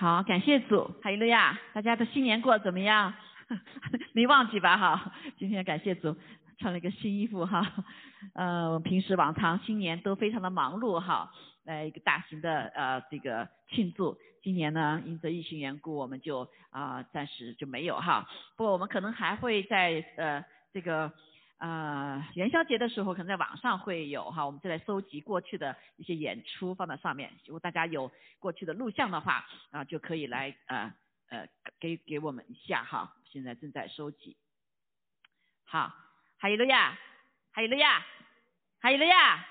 好，感谢主，哈利路亚！大家的新年过得怎么样？没忘记吧？哈，今天感谢主，穿了一个新衣服哈。呃，平时往常新年都非常的忙碌哈，来一个大型的呃这个庆祝。今年呢，因着疫情缘故，我们就啊暂时就没有哈。不过我们可能还会在呃这个。呃，元宵节的时候可能在网上会有哈，我们就来收集过去的一些演出放在上面。如果大家有过去的录像的话，啊，就可以来呃呃给给我们一下哈。现在正在收集。好，哈利路亚，哈利路亚，哈利路亚。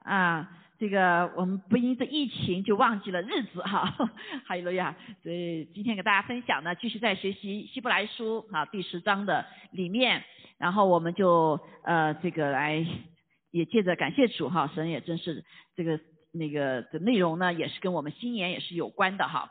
啊，这个我们不因这疫情就忘记了日子哈，哈利路亚。所以今天给大家分享呢，继续在学习希伯来书啊第十章的里面。然后我们就呃这个来也借着感谢主哈，神也真是这个那个的内容呢，也是跟我们新年也是有关的哈，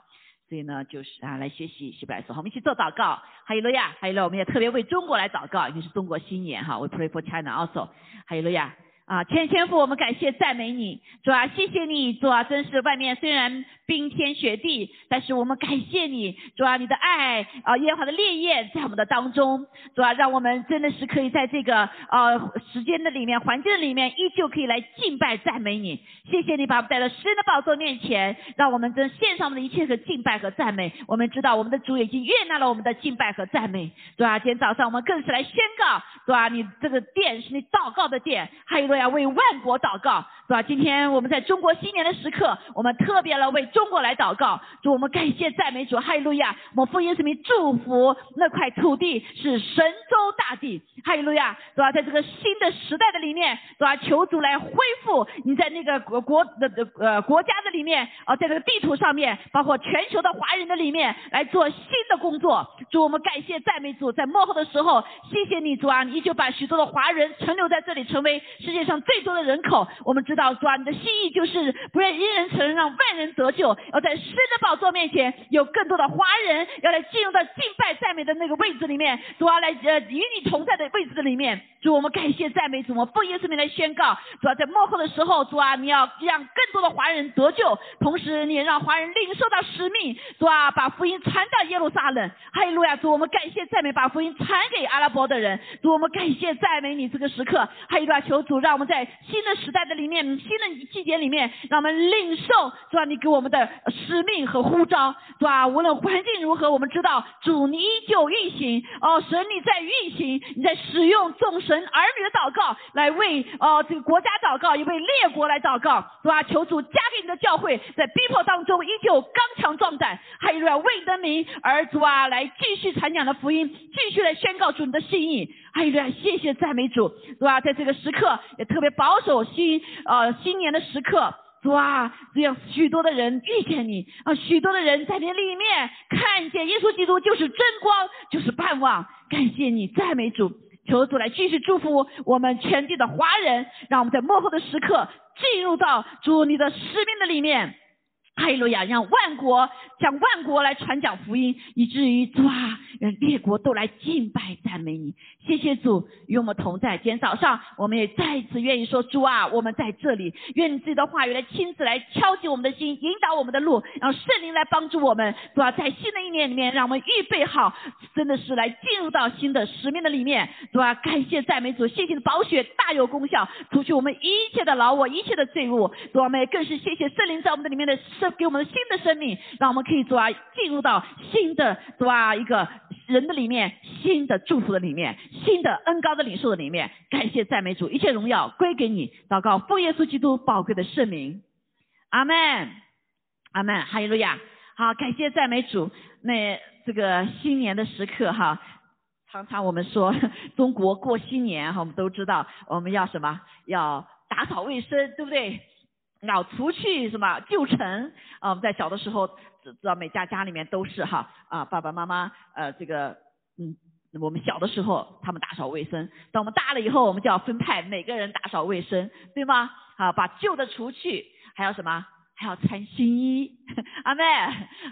所以呢就是啊来学习希伯来书，好，我们一起做祷告，哈利路亚，哈利路亚，我们也特别为中国来祷告，因为是中国新年哈，We pray for China also，哈利路亚。啊，天天父，我们感谢赞美你，主啊，谢谢你，主啊，真是外面虽然冰天雪地，但是我们感谢你，主啊，你的爱啊，耶和华的烈焰在我们的当中，主啊，让我们真的是可以在这个呃时间的里面、环境的里面，依旧可以来敬拜赞美你。谢谢你把我们带到神的宝座面前，让我们真献上我们的一切的敬拜和赞美。我们知道我们的主已经悦纳了我们的敬拜和赞美，主啊，今天早上我们更是来宣告，主啊，你这个殿是你祷告的殿，还有。来为万国祷告，是吧？今天我们在中国新年的时刻，我们特别来为中国来祷告。主，我们感谢赞美主，哈利路亚！我们奉耶稣名祝福那块土地是神州大地，哈利路亚！是吧？在这个新的时代的里面，是吧？求主来恢复你在那个国国的的呃国家的里面啊，在这个地图上面，包括全球的华人的里面来做新的工作。主，我们感谢赞美主，在幕后的时候，谢谢你主啊，你依旧把许多的华人存留在这里，成为世界。上最多的人口，我们知道主啊，你的心意就是不愿一人承认，让万人得救。要在神的宝座面前，有更多的华人要来进入到敬拜赞美的那个位置里面，主啊，来呃与你同在的位置里面。主，我们感谢赞美主，我们奉耶稣名来宣告，主要在幕后的时候，主啊，你要让更多的华人得救，同时你也让华人领受到使命，主啊，把福音传到耶路撒冷。哈利路亚！主，我们感谢赞美，把福音传给阿拉伯的人。主，我们感谢赞美你这个时刻。哈利路亚！求主让。我们在新的时代的里面，新的季节里面，让我们领受，是吧？你给我们的使命和呼召，是吧？无论环境如何，我们知道主你依旧运行，哦，神你在运行，你在使用众神儿女的祷告来为哦这个国家祷告，也为列国来祷告，是吧？求主加给你的教会，在逼迫当中依旧刚强壮胆，还有为得名而主啊来继续传讲的福音，继续来宣告主你的信义。哎呀，谢谢赞美主，是吧？在这个时刻也特别保守新呃新年的时刻，是吧？这样许多的人遇见你啊，许多的人在你里面看见耶稣基督就是真光，就是盼望。感谢你，赞美主，求主来继续祝福我们全地的华人，让我们在幕后的时刻进入到主你的使命的里面。哈利路亚，让万国向万国来传讲福音，以至于主啊，让列国都来敬拜赞美你。谢谢主与我们同在。今天早上，我们也再一次愿意说，主啊，我们在这里，愿你自己的话语来亲自来敲击我们的心，引导我们的路，让圣灵来帮助我们。主啊，在新的一年里面，让我们预备好，真的是来进入到新的使命的里面。主啊，感谢赞美主，谢谢你的宝血大有功效，除去我们一切的劳我，一切的罪恶。主啊，我们也更是谢谢圣灵在我们的里面的生。给我们新的生命，让我们可以主啊进入到新的主啊一个人的里面，新的祝福的里面，新的恩高的领受的里面。感谢赞美主，一切荣耀归给你。祷告奉耶稣基督宝贵的圣名，阿门，阿门，哈利路亚。好，感谢赞美主。那这个新年的时刻哈，常常我们说 中国过新年哈，我们都知道我们要什么？要打扫卫生，对不对？老除去什么旧尘啊？我们在小的时候知知道每家家里面都是哈啊爸爸妈妈呃这个嗯我们小的时候他们打扫卫生，等我们大了以后我们就要分派每个人打扫卫生，对吗？啊把旧的除去，还有什么？还要穿新衣，阿妹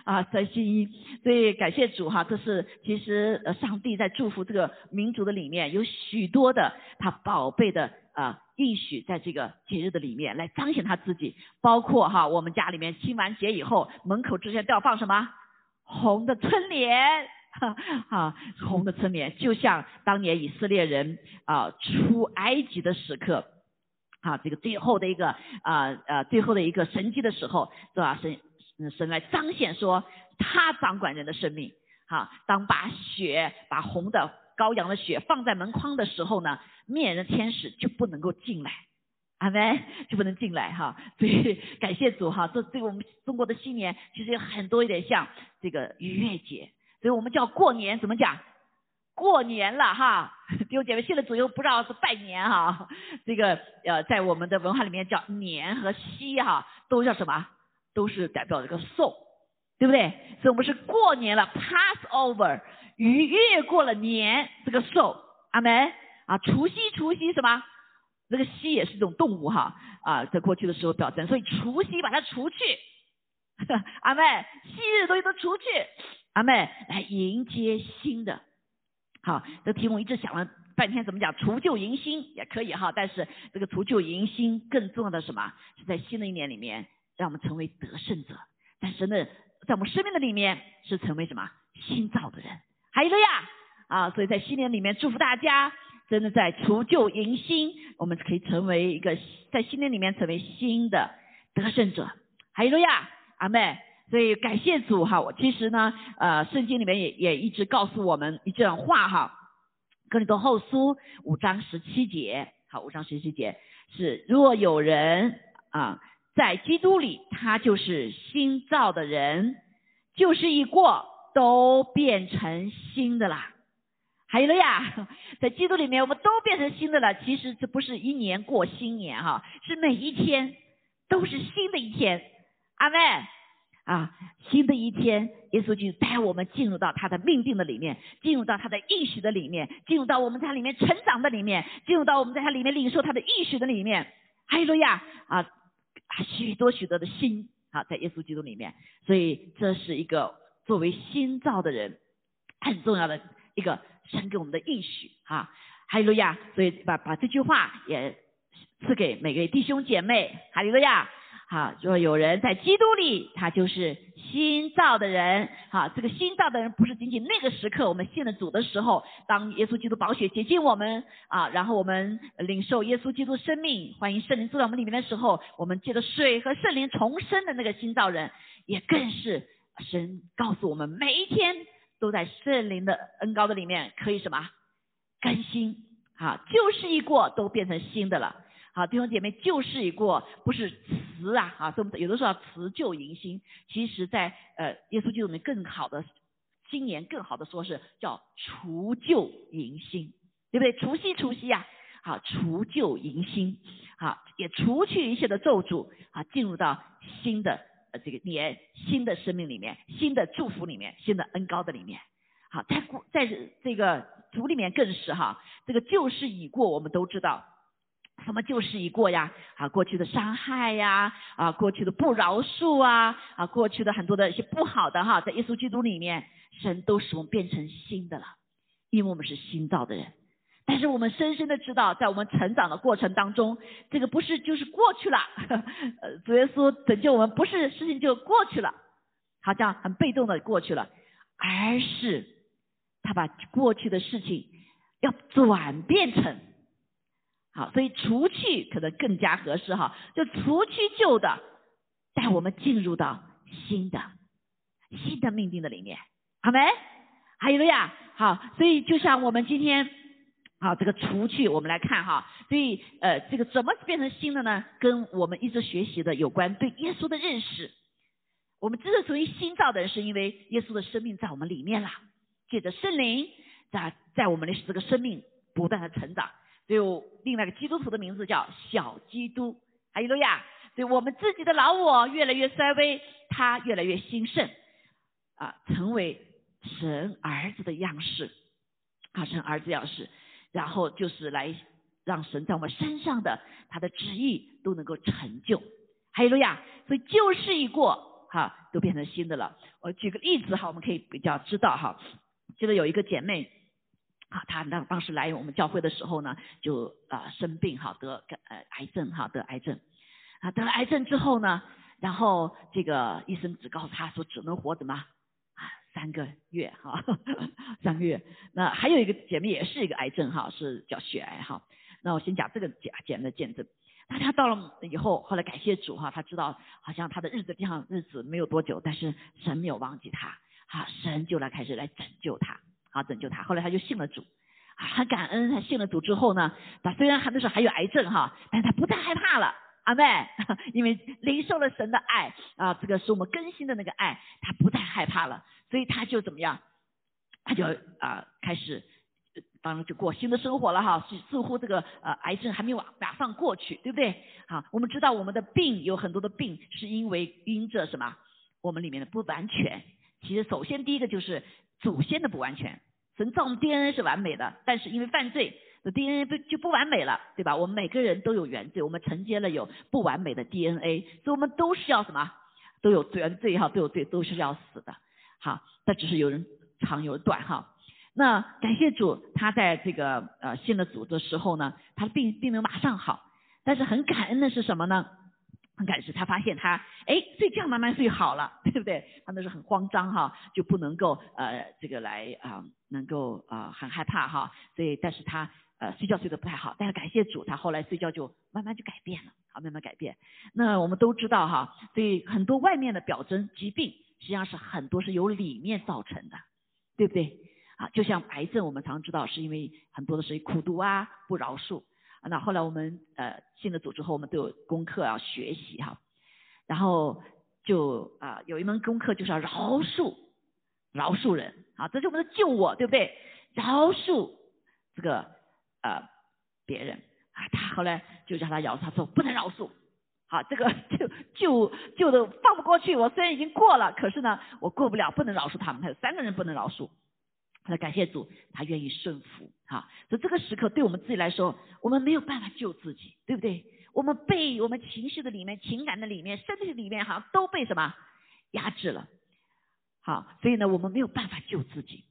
啊，穿新衣。所以感谢主哈，这是其实呃上帝在祝福这个民族的里面有许多的他宝贝的啊应许，在这个节日的里面来彰显他自己。包括哈，我们家里面清完节以后，门口之前都要放什么红的春联。哈，红的春联，就像当年以色列人啊出埃及的时刻，啊，这个最后的一个啊呃最后的一个神迹的时候，是吧？神神来彰显说他掌管人的生命。哈，当把血把红的羔羊的血放在门框的时候呢，灭人的天使就不能够进来，阿门，就不能进来哈。所以感谢主哈，这对我们中国的新年其实有很多有点像这个逾越节。所以我们叫过年，怎么讲？过年了哈，弟兄姐妹，现在左右不知道是拜年哈。这个呃，在我们的文化里面叫年和夕哈，都叫什么？都是代表这个寿，对不对？所以我们是过年了，pass over，逾越过了年这个寿，阿门啊。除夕，除夕什么？这个夕也是一种动物哈啊，在过去的时候表征，所以除夕把它除去，阿妹昔日的东西都除去。阿妹来迎接新的，好，这题目一直想了半天，怎么讲除旧迎新也可以哈，但是这个除旧迎新更重要的什么？是在新的一年里面，让我们成为得胜者。但是呢，在我们生命的里面是成为什么？新造的人。还有了呀，啊，所以在新年里面祝福大家，真的在除旧迎新，我们可以成为一个在新年里面成为新的得胜者。还有了呀，阿妹。所以感谢主哈，我其实呢，呃，圣经里面也也一直告诉我们一段话哈，《哥林多后书》五章十七节，好，五章十七节是：若有人啊在基督里，他就是新造的人，旧事一过，都变成新的啦。还有了呀，在基督里面，我们都变成新的了。其实这不是一年过新年哈，是每一天都是新的一天。阿妹。啊，新的一天，耶稣就带我们进入到他的命定的里面，进入到他的应许的里面，进入到我们在他里面成长的里面，进入到我们在他里面领受他的应许的里面。哈利路亚啊，许多许多的心啊，在耶稣基督里面，所以这是一个作为新造的人很重要的一个神给我们的应许啊。哈利路亚，所以把把这句话也赐给每个弟兄姐妹。哈利路亚。好，若有人在基督里，他就是新造的人。好，这个新造的人不是仅仅那个时刻我们信了主的时候，当耶稣基督宝血洁净我们啊，然后我们领受耶稣基督生命，欢迎圣灵住在我们里面的时候，我们借着水和圣灵重生的那个新造人，也更是神告诉我们，每一天都在圣灵的恩高的里面可以什么更新啊，旧事一过都变成新的了。好，弟兄姐妹，旧事已过，不是辞啊，啊，所以有的时候要辞旧迎新。其实，在呃耶稣基督里面更好的，新年更好的说是叫除旧迎新，对不对？除夕，除夕呀，好，除旧迎新，好，也除去一切的咒诅，啊，进入到新的呃这个年，新的生命里面，新的祝福里面，新的恩高的里面。好，在过在这个主里面更是哈，这个旧事已过，我们都知道。他们旧事已过呀？啊，过去的伤害呀，啊，过去的不饶恕啊，啊，过去的很多的一些不好的哈，在耶稣基督里面，神都使我们变成新的了，因为我们是新造的人。但是我们深深的知道，在我们成长的过程当中，这个不是就是过去了，呃，主耶稣拯救我们，不是事情就过去了，好像很被动的过去了，而是他把过去的事情要转变成。好，所以除去可能更加合适哈，就除去旧的，带我们进入到新的新的命定的里面，好没？还有了呀，好，所以就像我们今天，好这个除去，我们来看哈，所以呃这个怎么变成新的呢？跟我们一直学习的有关对耶稣的认识，我们之所以新造的人，是因为耶稣的生命在我们里面了，借着圣灵在在我们的这个生命不断的成长。就另外一个基督徒的名字叫小基督，还有路亚。对我们自己的老我越来越衰微，他越来越兴盛，啊，成为神儿子的样式，啊，神儿子样式，然后就是来让神在我们身上的他的旨意都能够成就，哈利路亚。所以旧事一过，哈，都变成新的了。我举个例子哈，我们可以比较知道哈。记得有一个姐妹，啊，她当当时来我们教会的时候呢，就啊生病哈，得呃癌症哈，得癌症，啊得了癌症之后呢，然后这个医生只告诉她说只能活怎么啊三个月哈，三个月。那还有一个姐妹也是一个癌症哈，是叫血癌哈。那我先讲这个姐姐妹的见证。大家到了以后，后来感谢主哈，他知道好像他的日子这样日子没有多久，但是神没有忘记他，哈，神就来开始来拯救他，啊，拯救他。后来他就信了主，啊，很感恩。他信了主之后呢，他虽然还那时候还有癌症哈，但他不再害怕了，阿妹，因为领受了神的爱啊，这个是我们更新的那个爱，他不再害怕了，所以他就怎么样，他就啊开始。当然就过新的生活了哈，似似乎这个呃癌症还没有马上过去，对不对？好，我们知道我们的病有很多的病是因为因着什么？我们里面的不完全。其实首先第一个就是祖先的不完全。神造我们 DNA 是完美的，但是因为犯罪，DNA 不就不完美了，对吧？我们每个人都有原罪，我们承接了有不完美的 DNA，所以我们都是要什么？都有原罪哈，都有罪，都是要死的。好，那只是有人长有人短哈。那感谢主，他在这个呃信了主的时候呢，他的病并没有马上好，但是很感恩的是什么呢？很感恩是他发现他哎睡觉慢慢睡好了，对不对？他那时候很慌张哈，就不能够呃这个来啊能够啊很害怕哈，所以但是他呃睡觉睡得不太好，但是感谢主，他后来睡觉就慢慢就改变了，好慢慢改变。那我们都知道哈，所以很多外面的表征疾病实际上是很多是由里面造成的，对不对？啊，就像癌症，我们常知道是因为很多的是苦读啊，不饶恕。那后来我们呃信了主之后，我们都有功课要学习哈。然后就啊有一门功课就是要饶恕，饶恕人啊，这是我们的救我，对不对？饶恕这个呃别人啊，他后来就叫他饶恕，他说不能饶恕。好，这个 就就就都放不过去。我虽然已经过了，可是呢，我过不了，不能饶恕他们。他有三个人不能饶恕。他说感谢主，他愿意顺服，哈。所以这个时刻对我们自己来说，我们没有办法救自己，对不对？我们被我们情绪的里面、情感的里面、身体里面，好像都被什么压制了，好。所以呢，我们没有办法救自己，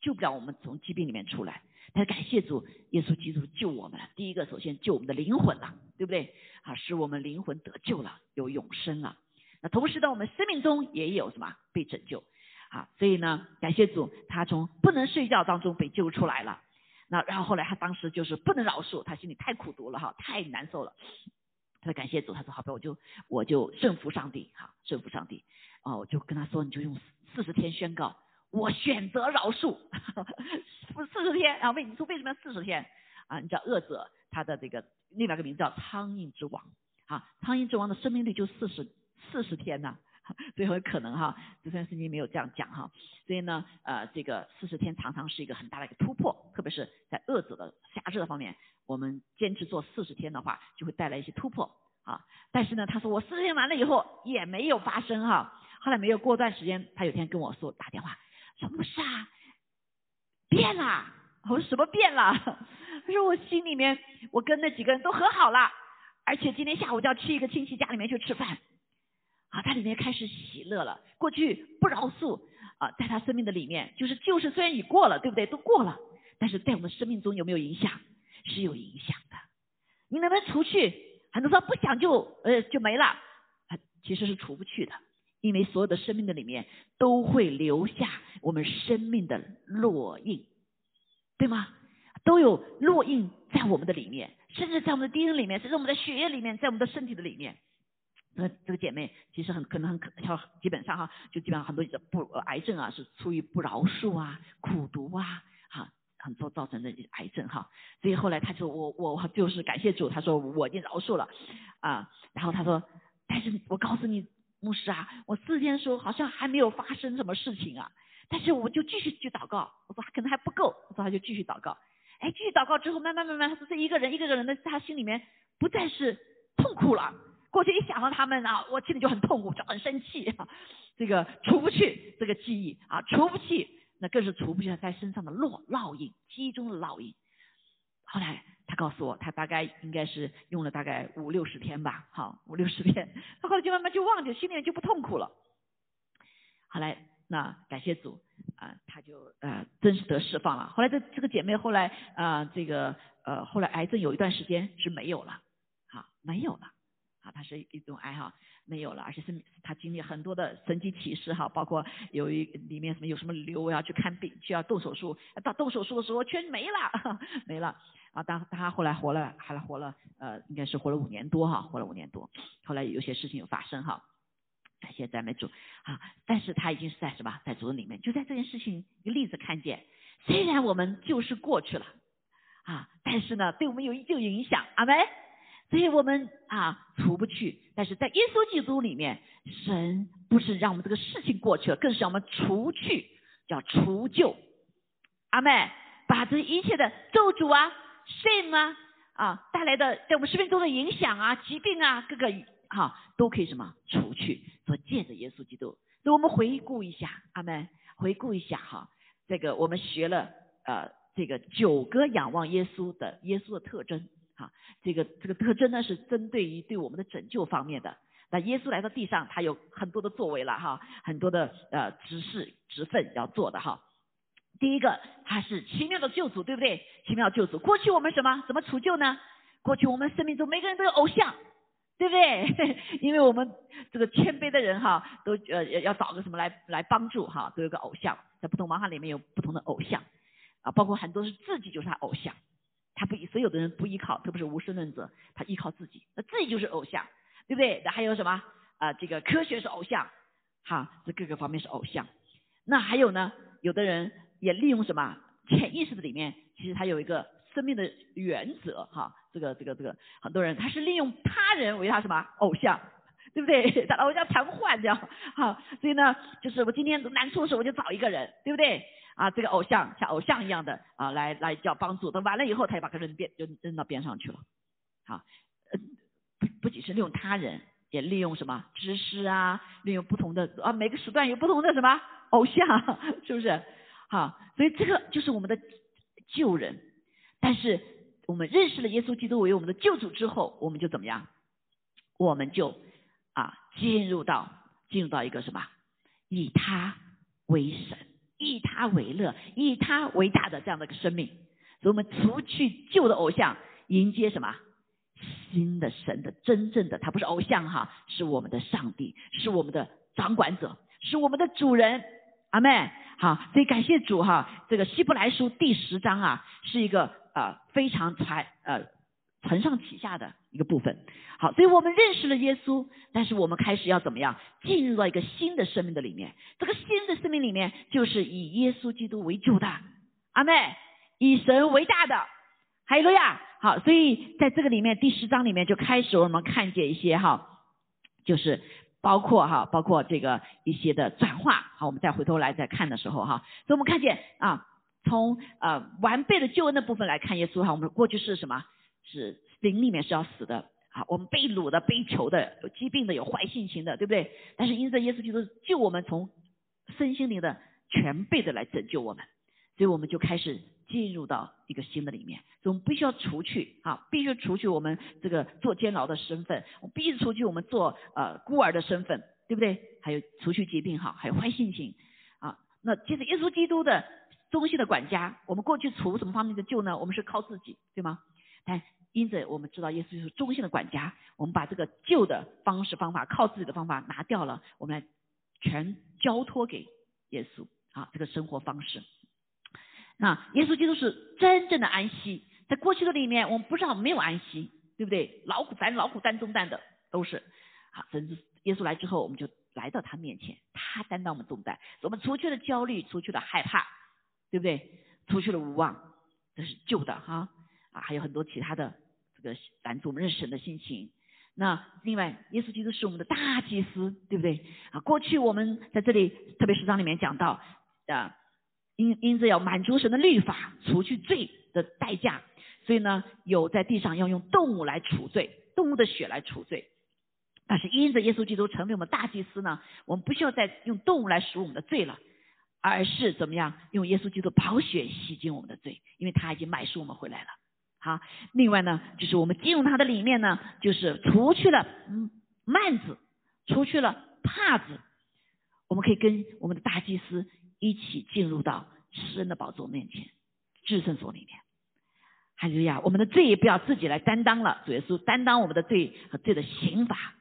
救不了我们从疾病里面出来。但是感谢主，耶稣基督救我们了。第一个，首先救我们的灵魂了，对不对？啊，使我们灵魂得救了，有永生了。那同时呢，我们生命中也有什么被拯救。啊，所以呢，感谢主，他从不能睡觉当中被救出来了。那然后后来他当时就是不能饶恕，他心里太苦毒了哈，太难受了。他说感谢主，他说好吧，我就我就顺服上帝哈，顺服上帝。哦，我就跟他说，你就用天宣告，我选择饶恕，四十天。然后问你说为什么要四十天？啊，你知道恶者他的这个另外一个名字叫苍蝇之王啊，苍蝇之王的生命力就四十四十天呐。最后可能哈，这段圣经没有这样讲哈，所以呢，呃，这个四十天常常是一个很大的一个突破，特别是在恶者的辖制的方面，我们坚持做四十天的话，就会带来一些突破啊。但是呢，他说我四十天完了以后也没有发生哈，后来没有过段时间，他有天跟我说打电话，说不是啊，变了。我说什么变了？他说我心里面我跟那几个人都和好了，而且今天下午就要去一个亲戚家里面去吃饭。啊，他里面开始喜乐了。过去不饶恕啊，在他生命的里面，就是旧事虽然已过了，对不对？都过了，但是在我们生命中有没有影响？是有影响的。你能不能除去？很多说不想就呃就没了，其实是除不去的，因为所有的生命的里面都会留下我们生命的烙印，对吗？都有烙印在我们的里面，甚至在我们的 DNA 里面，甚至我们的血液里面，在我们的身体的里面。那这个姐妹其实很可能很可，像基本上哈，就基本上很多不癌症啊，是出于不饶恕啊、苦毒啊，哈，很多造成的癌症哈。所以后来他说我我就是感谢主，他说我已经饶恕了啊。然后他说，但是我告诉你牧师啊，我四天的时候好像还没有发生什么事情啊。但是我就继续去祷告，我说可能还不够，我说他就继续祷告。哎，继续祷告之后，慢慢慢慢，他说这一个人一个人的，他心里面不再是痛苦了。过去一想到他们啊，我心里就很痛苦，就很生气，啊这个除不去这个记忆啊，除不去，那更是除不去他在身上的烙烙印，记忆中的烙印。后来他告诉我，他大概应该是用了大概五六十天吧，好五六十天，他后来就慢慢就忘记，心里面就不痛苦了。后来那感谢主啊，他就呃真是得释放了。后来这这个姐妹后来啊这个呃后来癌症有一段时间是没有了，好没有了，啊她是一种癌哈。没有了，而且是他经历很多的神奇启示哈，包括有一里面什么有什么瘤要去看病，需要动手术，到动手术的时候全没了，没了啊！当他后来活了，还活了，呃，应该是活了五年多哈，活了五年多。后来有些事情有发生哈，感谢赞美主啊！但是他已经是在什么，在主里面，就在这件事情一个例子看见，虽然我们就是过去了啊，但是呢，对我们有依旧影响，阿门。所以我们啊除不去，但是在耶稣基督里面，神不是让我们这个事情过去了，更是让我们除去，叫除旧。阿妹，把这一切的咒诅啊、shame 啊啊带来的在我们生命中的影响啊、疾病啊，各个哈都可以什么除去，所借着耶稣基督。所以我们回顾一下，阿妹，回顾一下哈，这个我们学了呃这个九个仰望耶稣的耶稣的特征。啊，这个这个特征呢是针对于对我们的拯救方面的。那耶稣来到地上，他有很多的作为了哈，很多的呃职事职分要做的哈。第一个，他是奇妙的救主，对不对？奇妙救主。过去我们什么怎么除救呢？过去我们生命中每个人都有偶像，对不对？因为我们这个谦卑的人哈，都呃要找个什么来来帮助哈，都有个偶像，在不同文化里面有不同的偶像啊，包括很多是自己就是他偶像。他不，所有的人不依靠，特别是无神论者，他依靠自己，那自己就是偶像，对不对？那还有什么啊？这个科学是偶像，哈，这各个方面是偶像。那还有呢？有的人也利用什么？潜意识的里面，其实他有一个生命的原则，哈，这个这个这个，很多人他是利用他人为他什么偶像，对不对？他偶像常换这样，好，所以呢，就是我今天难处的时候，我就找一个人，对不对？啊，这个偶像像偶像一样的啊，来来叫帮助，等完了以后，他就把个人边就扔到边上去了。好，不不仅是利用他人，也利用什么知识啊，利用不同的啊，每个时段有不同的什么偶像，是不是？好，所以这个就是我们的救人。但是我们认识了耶稣基督为我们的救主之后，我们就怎么样？我们就啊进入到进入到一个什么？以他为神。以他为乐，以他为大的这样的一个生命，所以我们除去旧的偶像，迎接什么新的神的真正的他不是偶像哈，是我们的上帝，是我们的掌管者，是我们的主人。阿妹，好，所以感谢主哈。这个希伯来书第十章啊，是一个呃非常传呃。承上启下的一个部分，好，所以我们认识了耶稣，但是我们开始要怎么样进入到一个新的生命的里面？这个新的生命里面就是以耶稣基督为主的，阿妹，以神为大的，哈利路亚。好，所以在这个里面第十章里面就开始我们看见一些哈，就是包括哈，包括这个一些的转化。好，我们再回头来再看的时候哈，所以我们看见啊，从呃完备的救恩的部分来看耶稣哈，我们过去是什么？是灵里面是要死的，好，我们被掳的、被囚的、有疾病的、有坏性情的，对不对？但是因着耶稣基督救我们，从身心灵的全备的来拯救我们，所以我们就开始进入到一个新的里面。所以我们必须要除去啊，必须除去我们这个做监牢的身份，我必须除去我们做呃孤儿的身份，对不对？还有除去疾病哈，还有坏性情啊。那其实耶稣基督的中心的管家，我们过去除什么方面的救呢？我们是靠自己，对吗？但因着我们知道耶稣就是中心的管家，我们把这个旧的方式方法靠自己的方法拿掉了，我们来全交托给耶稣啊，这个生活方式。那耶稣基督是真正的安息，在过去的里面我们不知道没有安息，对不对？劳苦咱劳苦担重担的都是啊，甚至耶稣来之后，我们就来到他面前，他担当我们重担，我们除去了焦虑，除去了害怕，对不对？除去了无望，这是旧的哈。啊还有很多其他的这个拦住我们认识神的心情。那另外，耶稣基督是我们的大祭司，对不对？啊，过去我们在这里特别十章里面讲到，啊，因因着要满足神的律法，除去罪的代价，所以呢，有在地上要用动物来除罪，动物的血来除罪。但是因着耶稣基督成为我们大祭司呢，我们不需要再用动物来赎我们的罪了，而是怎么样用耶稣基督宝血洗净我们的罪，因为他已经买赎我们回来了。好，另外呢，就是我们进入他的里面呢，就是除去了嗯幔子，除去了怕子，我们可以跟我们的大祭司一起进入到诗恩的宝座面前，至圣所里面。还有呀，我们的罪也不要自己来担当了，主耶稣担当我们的罪和罪的刑罚。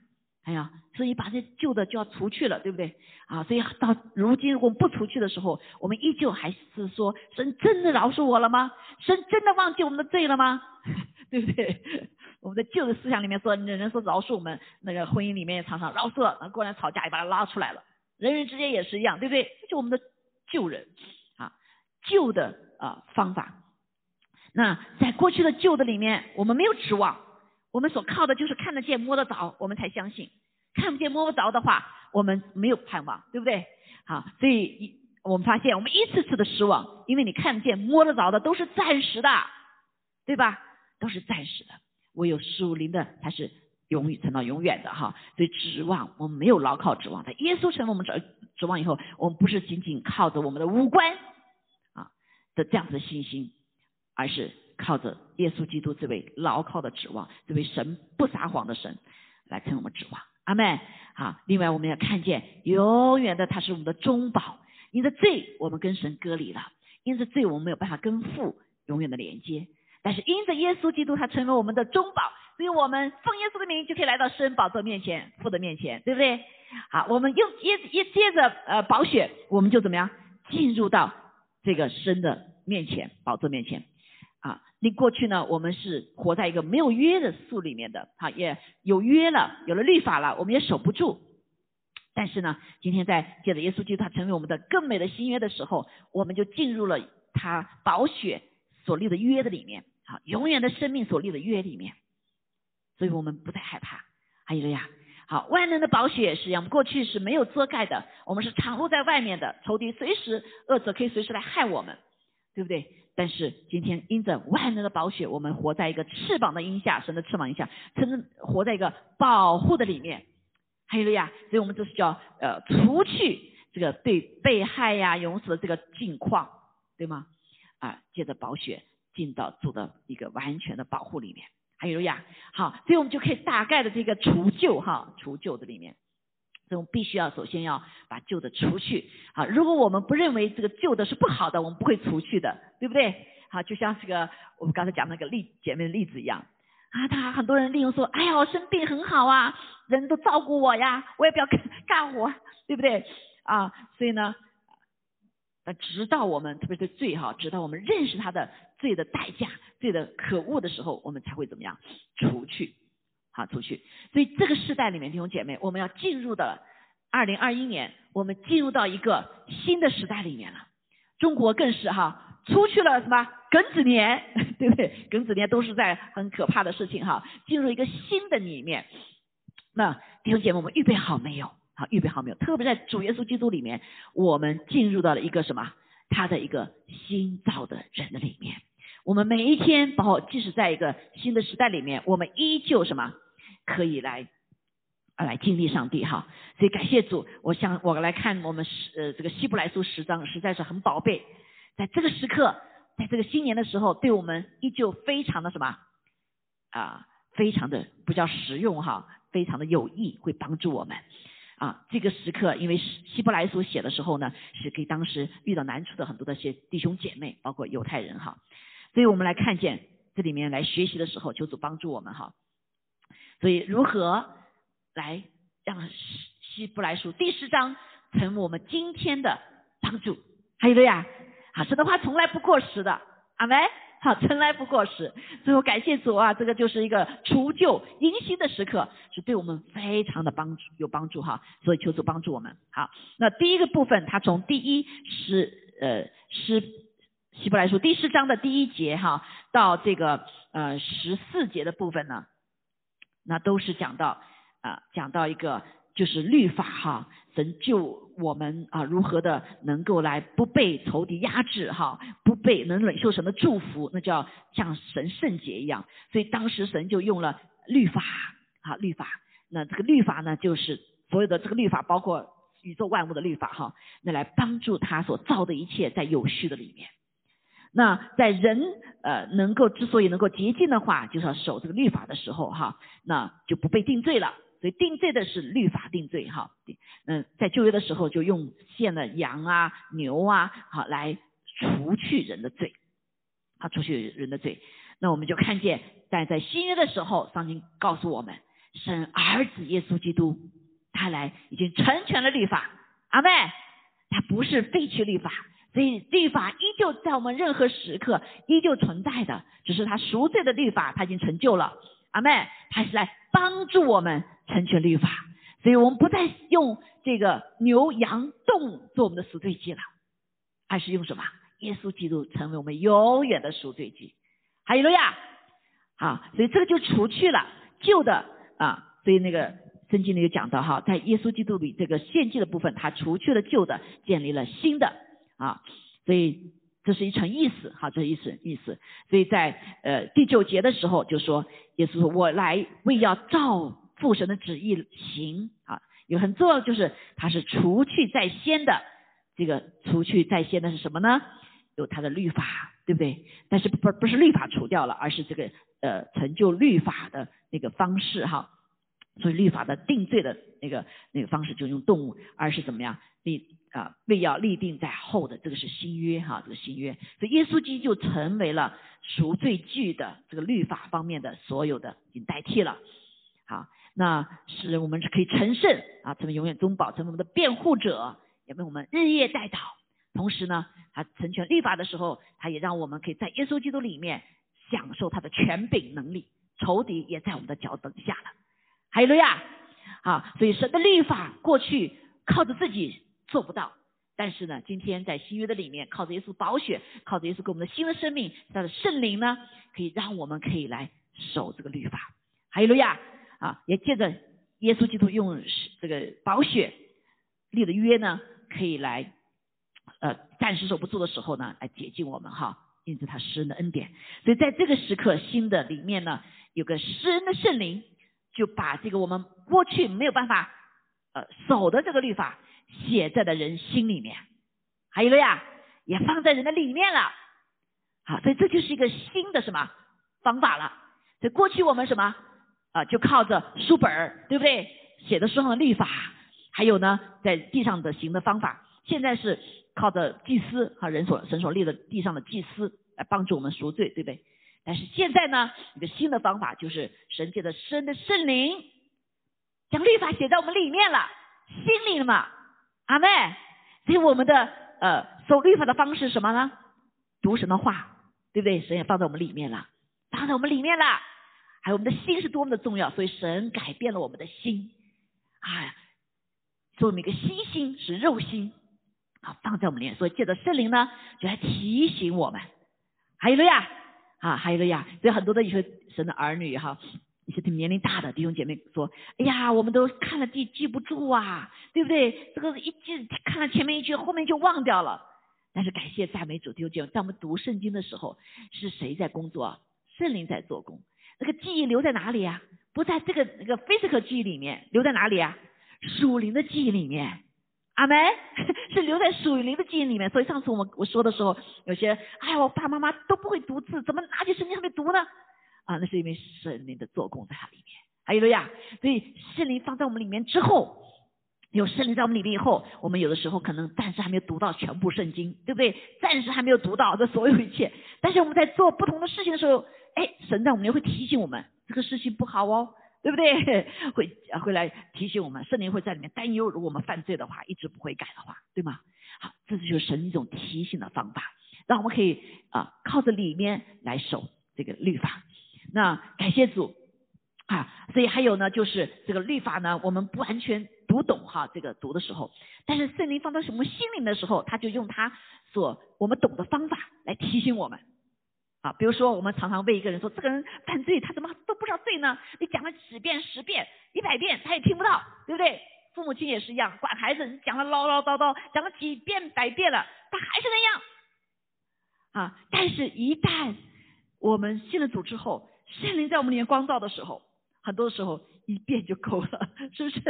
哎呀，所以把这旧的就要除去了，对不对？啊，所以到如今如果不除去的时候，我们依旧还是说，神真的饶恕我了吗？神真的忘记我们的罪了吗？对不对？我们的旧的思想里面说，人人说饶恕我们，那个婚姻里面也常常饶恕了，过来吵架也把他拉出来了，人人之间也是一样，对不对？这就我们的旧人啊，旧的啊方法。那在过去的旧的里面，我们没有指望。我们所靠的就是看得见摸得着，我们才相信；看不见摸不着的话，我们没有盼望，对不对？好，所以我们发现我们一次次的失望，因为你看得见摸得着的都是暂时的，对吧？都是暂时的，唯有属灵的才是永远，成到永远的哈。所以指望我们没有牢靠指望，在耶稣成为我们指指望以后，我们不是仅仅靠着我们的五官啊的这样子的信心，而是。靠着耶稣基督这位牢靠的指望，这位神不撒谎的神来成为我们指望，阿妹好。另外，我们要看见永远的他是我们的中保，因着罪我们跟神隔离了，因着罪我们没有办法跟父永远的连接。但是因着耶稣基督他成为我们的中保，所以我们奉耶稣的名就可以来到神宝座面前、父的面前，对不对？好，我们用耶耶接着呃宝血，我们就怎么样进入到这个神的面前、宝座面前。啊你过去呢？我们是活在一个没有约的树里面的，好，也有约了，有了律法了，我们也守不住。但是呢，今天在借着耶稣基督他成为我们的更美的新约的时候，我们就进入了他宝血所立的约的里面，好，永远的生命所立的约里面。所以我们不再害怕。还有呀，好，万能的宝血是我们过去是没有遮盖的，我们是敞露在外面的，仇敌随时恶者可以随时来害我们，对不对？但是今天因着万能的宝血，我们活在一个翅膀的荫下，神的翅膀荫下，甚至活在一个保护的里面。还有了呀，所以我们这是叫呃除去这个对被害呀、永死的这个境况，对吗？啊，借着宝血进到主的一个完全的保护里面。还有呀，好，所以我们就可以大概的这个除旧哈，除旧的里面。所以我们必须要首先要把旧的除去，好，如果我们不认为这个旧的是不好的，我们不会除去的，对不对？好，就像这个我们刚才讲那个例姐妹的例子一样，啊，他很多人利用说，哎呀，我生病很好啊，人都照顾我呀，我也不要干 干活，对不对？啊，所以呢，呃，直到我们特别是罪哈，直到我们认识他的罪的代价、罪的可恶的时候，我们才会怎么样除去。好，出去。所以这个时代里面，弟兄姐妹，我们要进入的二零二一年，我们进入到一个新的时代里面了。中国更是哈，出去了什么庚子年，对不对？庚子年都是在很可怕的事情哈，进入一个新的里面。那弟兄姐妹，我们预备好没有？好，预备好没有？特别在主耶稣基督里面，我们进入到了一个什么？他的一个新造的人的里面。我们每一天，包括即使在一个新的时代里面，我们依旧什么？可以来啊，来经历上帝哈，所以感谢主。我想我来看我们十呃这个希伯来书十章，实在是很宝贝。在这个时刻，在这个新年的时候，对我们依旧非常的什么啊，非常的不叫实用哈，非常的有益，会帮助我们啊。这个时刻，因为希伯来书写的时候呢，是给当时遇到难处的很多的些弟兄姐妹，包括犹太人哈。所以我们来看见这里面来学习的时候，求主帮助我们哈。所以，如何来让希伯来书第十章成为我们今天的帮助？还有的呀，好，神的话从来不过时的，阿门。好，从来不过时。最后感谢主啊，这个就是一个除旧迎新的时刻，是对我们非常的帮助，有帮助哈。所以求主帮助我们。好，那第一个部分，他从第一十呃十希伯来书第十章的第一节哈，到这个呃十四节的部分呢。那都是讲到啊，讲到一个就是律法哈，神救我们啊，如何的能够来不被仇敌压制哈，不被能领受神的祝福，那叫像神圣洁一样。所以当时神就用了律法啊，律法。那这个律法呢，就是所有的这个律法，包括宇宙万物的律法哈，那来帮助他所造的一切在有序的里面。那在人呃能够之所以能够洁净的话，就是要守这个律法的时候哈，那就不被定罪了。所以定罪的是律法定罪哈。嗯，在旧约的时候就用献了羊啊、牛啊，好来除去人的罪，好除去人的罪。那我们就看见，在在新约的时候，圣经告诉我们，生儿子耶稣基督，他来已经成全了律法。阿妹，他不是废去律法，所以律法依旧在我们任何时刻依旧存在的，只是他赎罪的律法他已经成就了。阿妹，他是来帮助我们成全律法，所以我们不再用这个牛羊动物做我们的赎罪祭了，而是用什么？耶稣基督成为我们永远的赎罪祭。还有了呀，好，所以这个就除去了旧的啊，所以那个圣经里有讲到哈，在耶稣基督里这个献祭的部分，他除去了旧的，建立了新的啊，所以这是一层意思，哈，这是意思意思。所以在呃第九节的时候就说，耶稣说我来为要照父神的旨意行啊，有很重要就是他是除去在先的，这个除去在先的是什么呢？有他的律法。对不对？但是不不是律法除掉了，而是这个呃成就律法的那个方式哈。所以律法的定罪的那个那个方式就用动物，而是怎么样立啊为要立定在后的这个是新约哈，这个新约。所以耶稣基督就成为了赎罪具的这个律法方面的所有的已经代替了。好，那是我们是可以成圣啊，成为永远中保，成为我们的辩护者，也为我们日夜代祷。同时呢，他成全律法的时候，他也让我们可以在耶稣基督里面享受他的权柄能力，仇敌也在我们的脚等下了。还有路亚，啊，所以神的律法过去靠着自己做不到，但是呢，今天在新约的里面，靠着耶稣宝血，靠着耶稣给我们的新的生命，他的圣灵呢，可以让我们可以来守这个律法。还有路亚，啊，也借着耶稣基督用这个宝血立的约呢，可以来。呃，暂时守不住的时候呢，来解禁我们哈，因此他施恩的恩典。所以在这个时刻，新的里面呢，有个施恩的圣灵，就把这个我们过去没有办法呃守的这个律法写在了人心里面。还有了呀，也放在人的里面了。好，所以这就是一个新的什么方法了。所以过去我们什么啊，就靠着书本儿，对不对？写的书上的律法，还有呢，在地上的行的方法，现在是。靠着祭司和人所神所立的地上的祭司来帮助我们赎罪，对不对？但是现在呢，一个新的方法就是神界的神的圣灵将律法写在我们里面了，心里了嘛？阿妹，所以我们的呃守律法的方式什么呢？读神的话，对不对？神也放在我们里面了，放在我们里面了。还有我们的心是多么的重要，所以神改变了我们的心，哎，做每个心心是肉心。啊，放在我们里面，所以借着圣灵呢，就来提醒我们。还有了呀，啊，还有了呀，所以很多的一些神的儿女哈，一些年龄大的弟兄姐妹说，哎呀，我们都看了记记不住啊，对不对？这个一记看了前面一句，后面就忘掉了。但是感谢赞美主弟兄姐妹，在我们读圣经的时候，是谁在工作？圣灵在做工。那个记忆留在哪里呀？不在这个那个 physical 记忆里面，留在哪里呀？属灵的记忆里面。阿门，是留在属灵的记忆里面。所以上次我我说的时候，有些哎呀，我爸爸妈妈都不会读字，怎么拿起圣经还没读呢？啊，那是因为圣灵的做工在它里面。还有了呀，所以圣灵放在我们里面之后，有圣灵在我们里面以后，我们有的时候可能暂时还没有读到全部圣经，对不对？暂时还没有读到这所有一切。但是我们在做不同的事情的时候，哎，神在我们里面会提醒我们，这个事情不好哦。对不对？会会来提醒我们，圣灵会在里面担忧，如果我们犯罪的话，一直不会改的话，对吗？好，这就是神一种提醒的方法，让我们可以啊靠着里面来守这个律法。那感谢主啊！所以还有呢，就是这个律法呢，我们不完全读懂哈，这个读的时候，但是圣灵放到什么心灵的时候，他就用他所我们懂的方法来提醒我们。啊，比如说我们常常为一个人说，这个人犯罪，他怎么都不知道罪呢？你讲了几遍、十遍、一百遍，他也听不到，对不对？父母亲也是一样，管孩子，你讲了唠唠叨叨，讲了几遍、百遍了，他还是那样。啊，但是一旦我们信了主之后，圣灵在我们里面光照的时候，很多时候一遍就够了，是不是？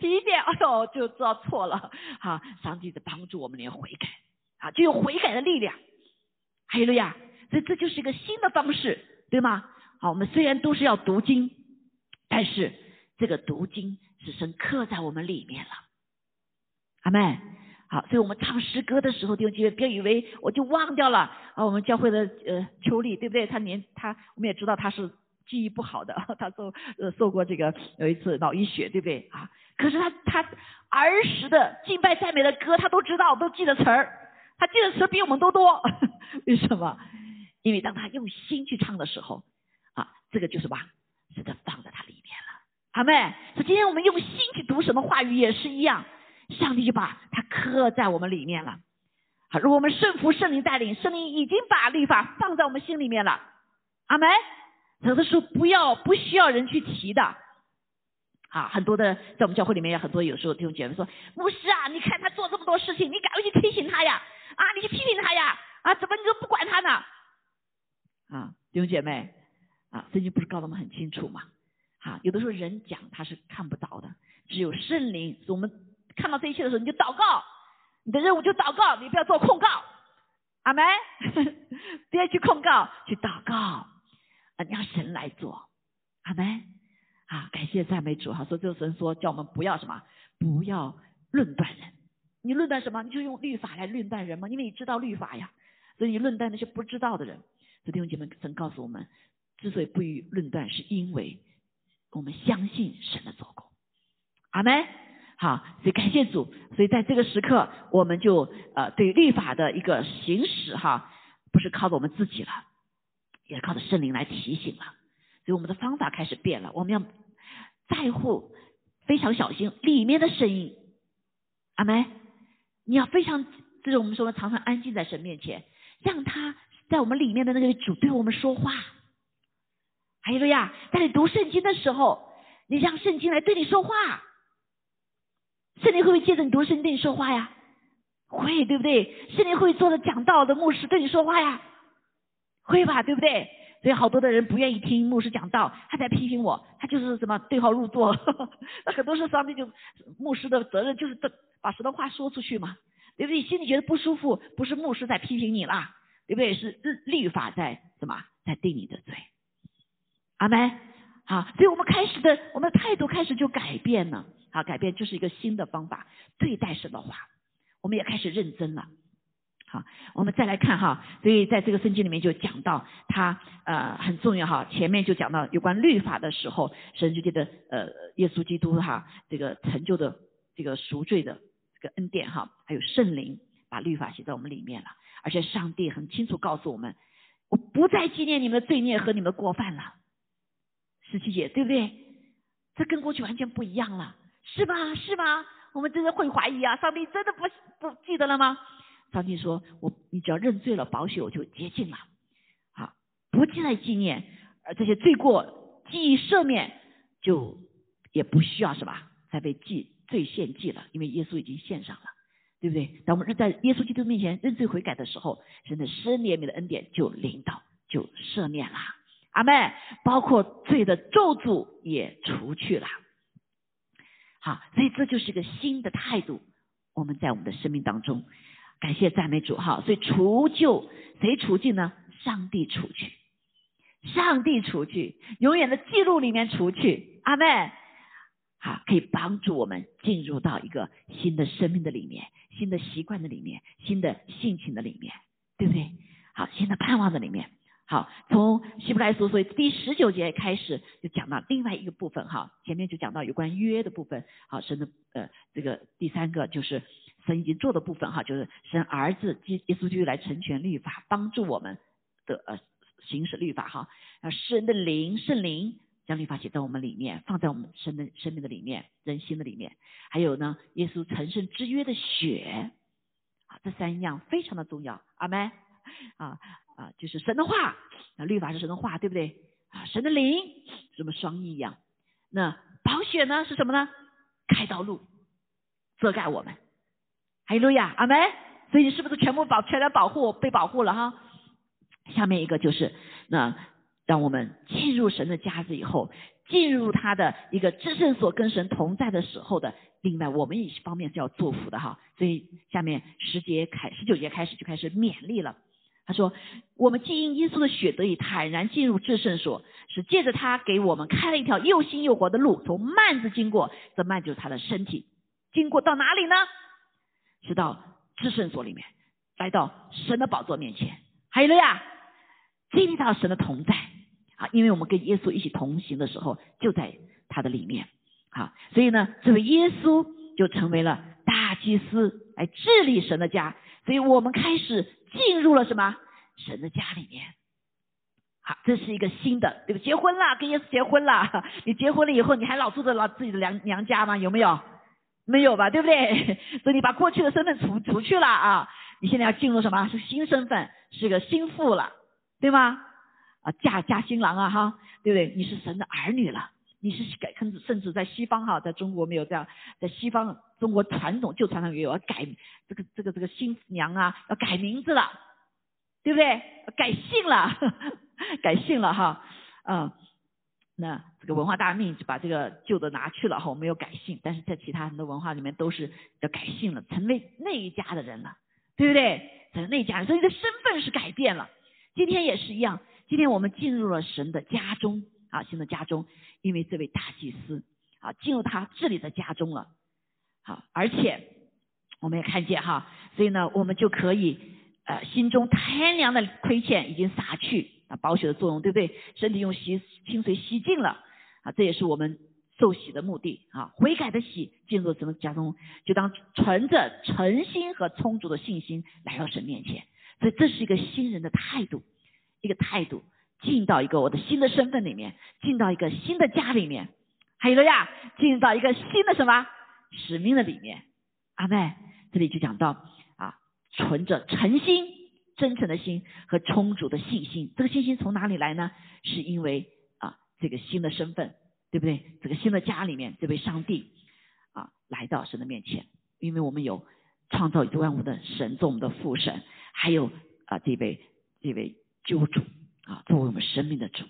第一遍，哎呦，就知道错了。啊，上帝在帮助我们连悔改，啊，就有悔改的力量。还有了呀，所以这就是一个新的方式，对吗？好，我们虽然都是要读经，但是这个读经是神刻在我们里面了。阿妹，好，所以我们唱诗歌的时候，弟兄姐妹别以为我就忘掉了啊。我们教会的呃秋丽，对不对？她年她我们也知道她是记忆不好的，她受呃受过这个有一次脑溢血，对不对啊？可是他他儿时的敬拜赞美的歌，他都知道，都记得词儿。他记得词比我们都多，为什么？因为当他用心去唱的时候，啊，这个就是把是的放在他里面了。阿妹，说今天我们用心去读什么话语也是一样，上帝就把它刻在我们里面了。好，如果我们顺服圣灵带领，圣灵已经把律法放在我们心里面了。阿妹，有的时候不要不需要人去提的。啊，很多的在我们教会里面有很多，有时候弟兄姐妹说，牧师啊，你看他做这么多事情，你赶快去提醒他呀。啊，你去批评他呀？啊，怎么你都不管他呢？啊，弟兄姐妹，啊，圣经不是告诉我们很清楚吗？啊，有的时候人讲他是看不到的，只有圣灵。我们看到这一切的时候，你就祷告，你的任务就祷告，你不要做控告。阿门，不要去控告，去祷告，啊，你让神来做。阿门，啊，感谢赞美主哈。所以这个神说叫我们不要什么，不要论断人。你论断什么？你就用律法来论断人吗？因为你知道律法呀，所以你论断那些不知道的人。弟兄姐妹曾告诉我们，之所以不予论断，是因为我们相信神的做工。阿门。好，所以感谢主。所以在这个时刻，我们就呃对律法的一个行使哈，不是靠着我们自己了，也靠着圣灵来提醒了。所以我们的方法开始变了，我们要在乎，非常小心里面的声音。阿门。你要非常，就是我们说常常安静在神面前，让他在我们里面的那个主对我们说话。还有呀，在你读圣经的时候，你让圣经来对你说话。圣灵会不会借着你读圣经对你说话呀？会，对不对？圣灵会坐着讲道的牧师对你说话呀？会吧，对不对？所以好多的人不愿意听牧师讲道，他在批评我，他就是什么对号入座。那很多时候上帝就牧师的责任就是这。把神的话说出去嘛，对不对？心里觉得不舒服，不是牧师在批评你啦，对不对？是律法在什么，在定你的罪。阿门。好，所以我们开始的，我们的态度开始就改变了。好，改变就是一个新的方法对待神的话，我们也开始认真了。好，我们再来看哈，所以在这个圣经里面就讲到他呃很重要哈，前面就讲到有关律法的时候，神就觉得呃耶稣基督哈这个成就的这个赎罪的这。个恩典哈，还有圣灵把律法写在我们里面了，而且上帝很清楚告诉我们，我不再纪念你们的罪孽和你们的过犯了。十七节对不对？这跟过去完全不一样了，是吧？是吗？我们真的会怀疑啊，上帝真的不不记得了吗？上帝说我，你只要认罪了，保险我就洁净了，好，不再纪念，而这些罪过记忆赦免，就也不需要是吧？再被记。罪献祭了，因为耶稣已经献上了，对不对？当我们认在耶稣基督面前认罪悔改的时候，神的施怜悯的恩典就领导，就赦免了。阿妹，包括罪的咒诅也除去了。好，所以这就是一个新的态度。我们在我们的生命当中，感谢赞美主。哈，所以除旧谁除尽呢？上帝除去，上帝除去，永远的记录里面除去。阿妹。好，可以帮助我们进入到一个新的生命的里面，新的习惯的里面，新的性情的里面，对不对？好，新的盼望的里面。好，从希伯来书所以第十九节开始就讲到另外一个部分。哈，前面就讲到有关约的部分。好，神的呃这个第三个就是神已经做的部分。哈，就是神儿子基耶稣基督来成全律法，帮助我们的呃行使律法。哈，啊，诗人的灵圣灵。将律法写在我们里面，放在我们生的生命的里面，人心的里面。还有呢，耶稣成圣之约的血，啊，这三样非常的重要。阿门。啊啊，就是神的话，那律法是神的话，对不对？啊，神的灵，什么双翼一样。那宝血呢是什么呢？开道路，遮盖我们。哈利路亚，阿门。所以你是不是全部保全然保护被保护了哈？下面一个就是那。让我们进入神的家子以后，进入他的一个至圣所，跟神同在的时候的。另外，我们一方面是要祝福的哈。所以下面十节开十九节开始就开始勉励了。他说：“我们既因耶稣的血得以坦然进入至圣所，是借着他给我们开了一条又新又活的路，从幔子经过。这幔就是他的身体，经过到哪里呢？是到至圣所里面，来到神的宝座面前。还有了呀，经历到神的同在啊！因为我们跟耶稣一起同行的时候，就在他的里面好。所以呢，这位耶稣就成为了大祭司，来治理神的家。所以我们开始。”进入了什么神的家里面？好，这是一个新的，对吧？结婚了，跟耶稣结婚了。你结婚了以后，你还老住在老自己的娘娘家吗？有没有？没有吧，对不对？所以你把过去的身份除除去了啊！你现在要进入什么？是新身份，是个心腹了，对吗？啊，嫁嫁新郎啊，哈，对不对？你是神的儿女了，你是改，甚至甚至在西方哈，在中国没有这样，在西方。中国传统旧传统也有要改这个这个这个新娘啊，要改名字了，对不对？改姓了，改姓了哈，嗯，那这个文化大革命就把这个旧的拿去了哈，我没有改姓，但是在其他很多文化里面都是要改姓了，成为那一家的人了，对不对？成为那一家人，所以你的身份是改变了。今天也是一样，今天我们进入了神的家中啊，新的家中，因为这位大祭司啊，进入他治理的家中了。好，而且我们也看见哈，所以呢，我们就可以呃，心中贪凉的亏欠已经洒去啊，保血的作用，对不对？身体用洗清水洗净了啊，这也是我们受洗的目的啊，悔改的洗进入神的家中，就当存着诚心和充足的信心来到神面前，所以这是一个新人的态度，一个态度，进到一个我的新的身份里面，进到一个新的家里面，还有了呀，进到一个新的什么？使命的里面，阿妹这里就讲到啊，存着诚心、真诚的心和充足的信心。这个信心从哪里来呢？是因为啊，这个新的身份，对不对？这个新的家里面，这位上帝啊，来到神的面前，因为我们有创造宇宙万物的神做我们的父神，还有啊这位这位救主啊，作为我们生命的主。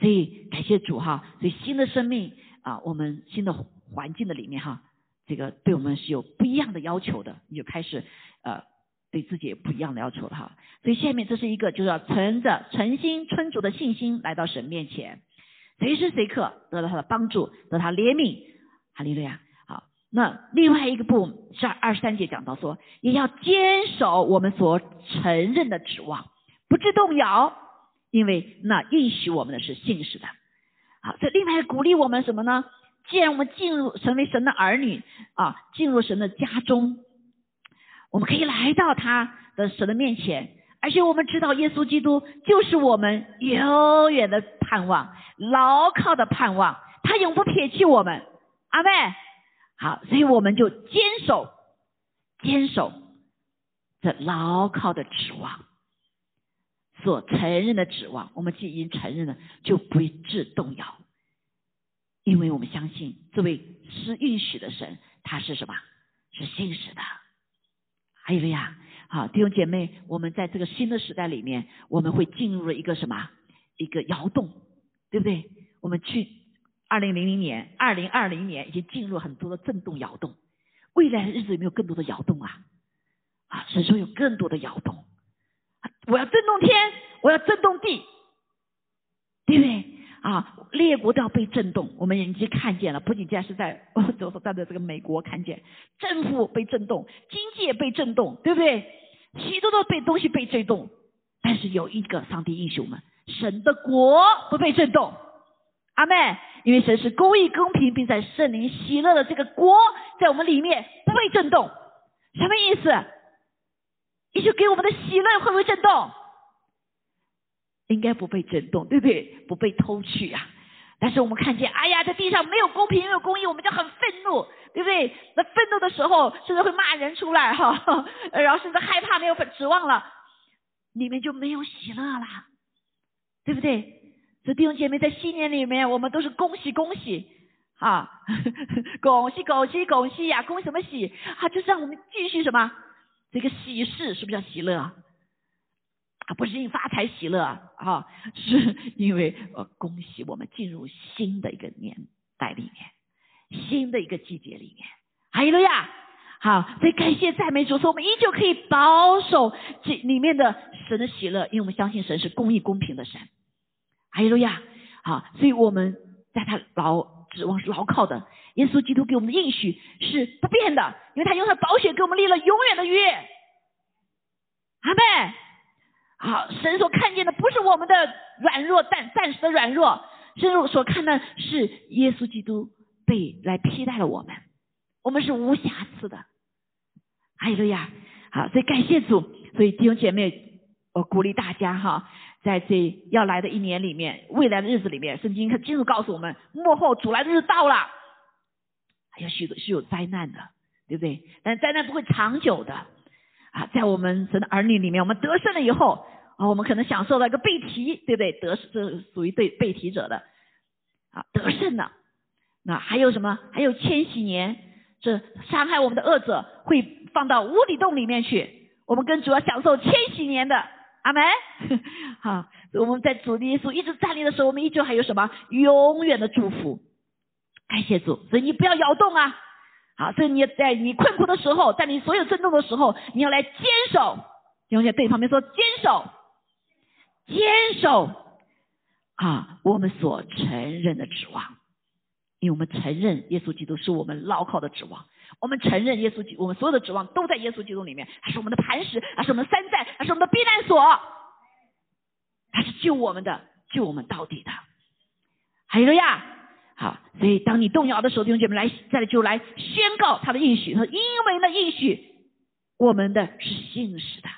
所以感谢主哈，所以新的生命啊，我们新的。环境的里面哈，这个对我们是有不一样的要求的，你就开始呃对自己有不一样的要求了哈。所以下面这是一个就是要存着诚心充足的信心来到神面前，随时随刻得到他的帮助，得他怜悯，哈利路亚。好，那另外一个部分是二十三节讲到说，也要坚守我们所承认的指望，不致动摇，因为那应许我们的是信实的。好，这另外鼓励我们什么呢？既然我们进入成为神的儿女啊，进入神的家中，我们可以来到他的神的面前，而且我们知道耶稣基督就是我们永远的盼望，牢靠的盼望，他永不撇弃我们。阿妹，好，所以我们就坚守，坚守这牢靠的指望，所承认的指望，我们既已经承认了，就不致动摇。因为我们相信这位是应许的神，他是什么？是信实的。还有呀，好弟兄姐妹，我们在这个新的时代里面，我们会进入了一个什么？一个摇动，对不对？我们去二零零零年、二零二零年已经进入很多的震动摇动，未来的日子有没有更多的摇动啊？啊，神说有更多的摇动，我要震动天，我要震动地，对不对？啊，列国都要被震动，我们已经看见了。不仅仅是在欧洲，站在这个美国看见，政府被震动，经济也被震动，对不对？许多的被东西被震动，但是有一个上帝英雄们，神的国不被震动。阿妹，因为神是公义公平，并在圣灵喜乐的这个国，在我们里面不被震动。什么意思？也就给我们的喜乐会不会震动？应该不被震动，对不对？不被偷取啊！但是我们看见，哎呀，在地上没有公平，没有公义，我们就很愤怒，对不对？那愤怒的时候，甚至会骂人出来哈，然后甚至害怕，没有指望了，里面就没有喜乐了，对不对？所以弟兄姐妹，在新年里面，我们都是恭喜恭喜啊，恭喜 恭喜恭喜呀！恭什么喜？啊，就是让我们继续什么？这个喜事是不是叫喜乐？啊，不是因发财喜乐啊，是因为呃，恭喜我们进入新的一个年代里面，新的一个季节里面。哈利路亚，好，所以感谢赞美主，说我们依旧可以保守这里面的神的喜乐，因为我们相信神是公义公平的神。哈利路亚！好，所以我们在他老指望是牢靠的。耶稣基督给我们的应许是不变的，因为他用他宝血给我们立了永远的约。阿妹，好，神所看见的不是我们的软弱，暂暂时的软弱，神所看的是耶稣基督被来替代了我们，我们是无瑕疵的。哈利路亚！好，所以感谢主，所以弟兄姐妹，我鼓励大家哈。在这要来的一年里面，未来的日子里面，圣经清楚告诉我们，幕后主来的日子到了，还有许多是有灾难的，对不对？但灾难不会长久的啊！在我们神的儿女里面，我们得胜了以后啊，我们可能享受到一个被提，对不对？得这是属于对被提者的啊，得胜了。那还有什么？还有千禧年，这伤害我们的恶者会放到无底洞里面去，我们跟主要享受千禧年的。阿门，好，我们在主耶稣一直站立的时候，我们依旧还有什么永远的祝福？感谢主，所以你不要摇动啊！好，所以你在你困苦的时候，在你所有震动的时候，你要来坚守。弟兄姐，对旁边说坚守，坚守啊！我们所承认的指望，因为我们承认耶稣基督是我们牢靠的指望。我们承认耶稣基，我们所有的指望都在耶稣基督里面。他是我们的磐石，他是我们的山寨，他是我们的避难所。他是救我们的，救我们到底的。还有呀，好，所以当你动摇的时候，弟兄姐妹来，再来就来宣告他的应许。说，因为那应许，我们的是信实的。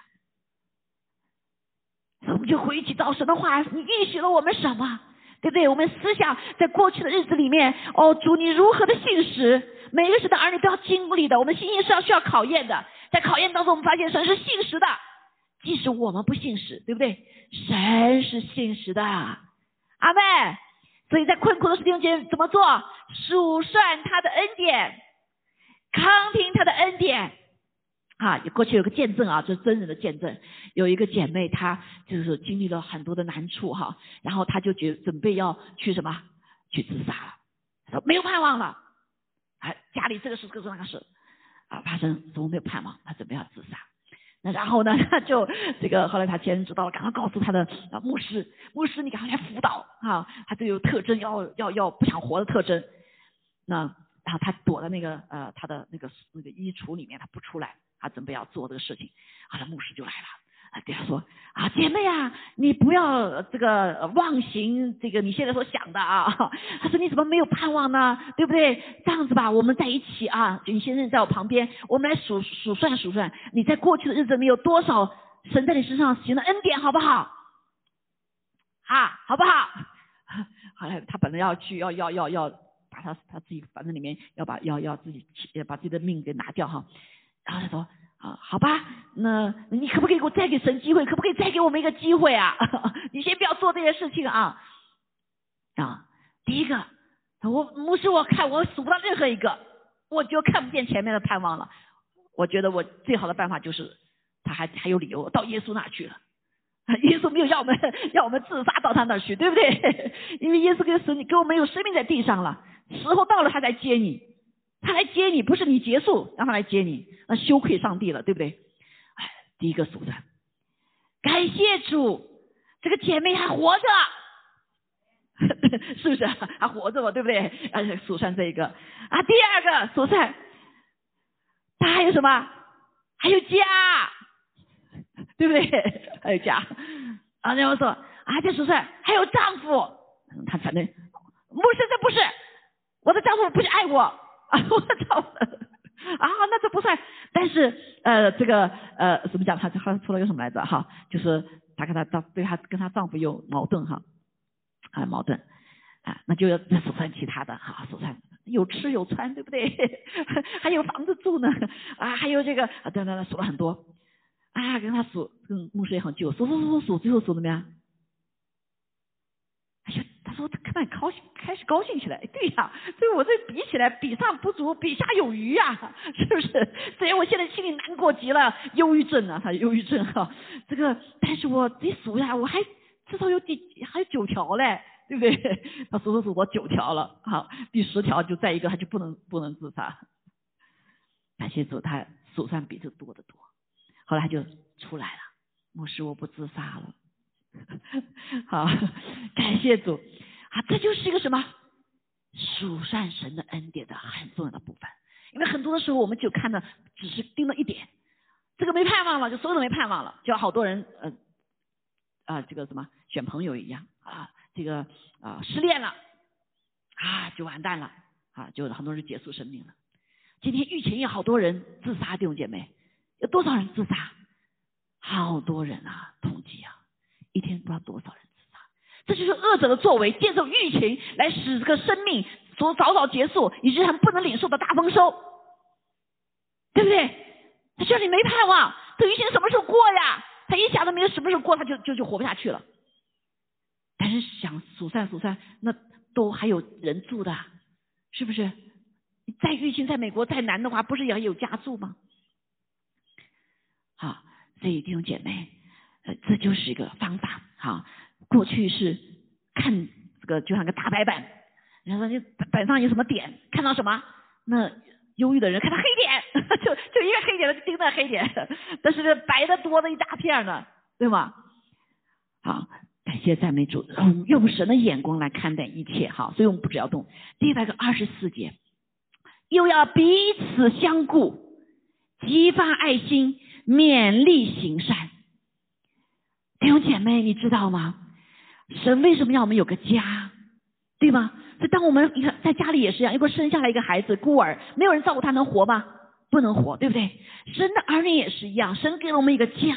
我们就回去找神的话，你应许了我们什么？对不对？我们思想在过去的日子里面，哦，主你如何的信实？每一个神的儿女都要经历的，我们信心是要需要考验的。在考验当中，我们发现神是信实的，即使我们不信实，对不对？神是信实的，阿妹。所以在困苦的时间怎么做？数算他的恩典，康听他的恩典。啊，过去有个见证啊，这是真人的见证。有一个姐妹，她就是经历了很多的难处哈，然后她就觉准备要去什么？去自杀了，说没有盼望了。啊，家里这个事，各种那个事，啊，发生怎么没有盼望？她准备要自杀。那然后呢，他就这个后来他前人知道了，赶快告诉他的牧师，牧师你赶快来辅导啊，他就有特征要要要不想活的特征。那然后他躲在那个呃他的那个那个衣橱里面，他不出来，他准备要做这个事情。好了，牧师就来了。对他说啊，姐妹啊，你不要这个妄行这个你现在所想的啊。他说你怎么没有盼望呢？对不对？这样子吧，我们在一起啊，你先生在我旁边，我们来数数算数算，你在过去的日子里有多少神在你身上行的恩典，好不好？啊，好不好？好了，他本来要去，要要要要把他他自己房子里面要把要要自己把自己的命给拿掉哈。然后他说。啊，好吧，那你可不可以给我再给神机会？可不可以再给我们一个机会啊？你先不要做这些事情啊！啊，第一个，我牧师，我看我数不到任何一个，我就看不见前面的盼望了。我觉得我最好的办法就是，他还还有理由到耶稣那去了。耶稣没有要我们 要我们自杀到他那去，对不对？因为耶稣跟神，你给我们有生命在地上了，时候到了他才接你。他来接你，不是你结束，让他来接你，那羞愧上帝了，对不对？哎，第一个数算，感谢主，这个姐妹还活着，是不是？还活着嘛，对不对？且数算这一个啊，第二个数算，他还有什么？还有家，对不对？还有家啊，然后说啊，这数算还有丈夫，他反正不是，这不是我的丈夫，不是爱我。啊我操！啊，那这不算。但是呃，这个呃，怎么讲？他好像出了个什么来着？哈，就是他跟他丈对他跟他丈夫有矛盾哈，啊矛盾啊，那就要数算其他的哈，数算有吃有穿，对不对？还有房子住呢啊，还有这个啊，等等等，数了很多啊，跟他数，跟牧师也很旧，数数数数数，最后数怎么样？说他看到高兴，开始高兴起来。对呀，所以我这比起来，比上不足，比下有余呀，是不是？所以我现在心里难过极了，忧郁症啊，他忧郁症哈。这个，但是我一数呀，我还至少有第还有九条嘞，对不对？他数数数，我九条了。好，第十条就再一个，他就不能不能自杀。感谢主，他手上比这多得多。后来他就出来了，牧师，我不自杀了。好，感谢主啊，这就是一个什么属善神的恩典的很重要的部分。因为很多的时候，我们就看到只是盯了一点，这个没盼望了，就所有都没盼望了，就好多人呃啊这个什么选朋友一样啊，这个啊失恋了啊就完蛋了啊，就很多人结束生命了。今天疫情有好多人自杀，弟兄姐妹，有多少人自杀？好多人啊，统计啊，一天不知道多少人自杀。这就是恶者的作为，借助疫情来使这个生命所早早结束，以及他们不能领受的大丰收，对不对？他说你没盼望，这疫情什么时候过呀？他一想到没有什么时候过，他就就就活不下去了。但是想数算数算，那都还有人住的，是不是？再疫情在美国再难的话，不是也要有家住吗？好，所以弟兄姐妹，呃，这就是一个方法。哈，过去是看这个就像个大白板，然后你板上有什么点，看到什么，那忧郁的人看到黑点，就就一个黑点就盯着黑点，但是白的多的一大片呢，对吗？好，感谢赞美主，用用神的眼光来看待一切。哈，所以我们不只要动。第一百个二十四节。又要彼此相顾，激发爱心，勉励行善。弟兄姐妹，你知道吗？神为什么要我们有个家，对吗？所以当我们你看在家里也是一样，如果生下来一个孩子孤儿，没有人照顾他，能活吗？不能活，对不对？神的儿女也是一样，神给了我们一个家，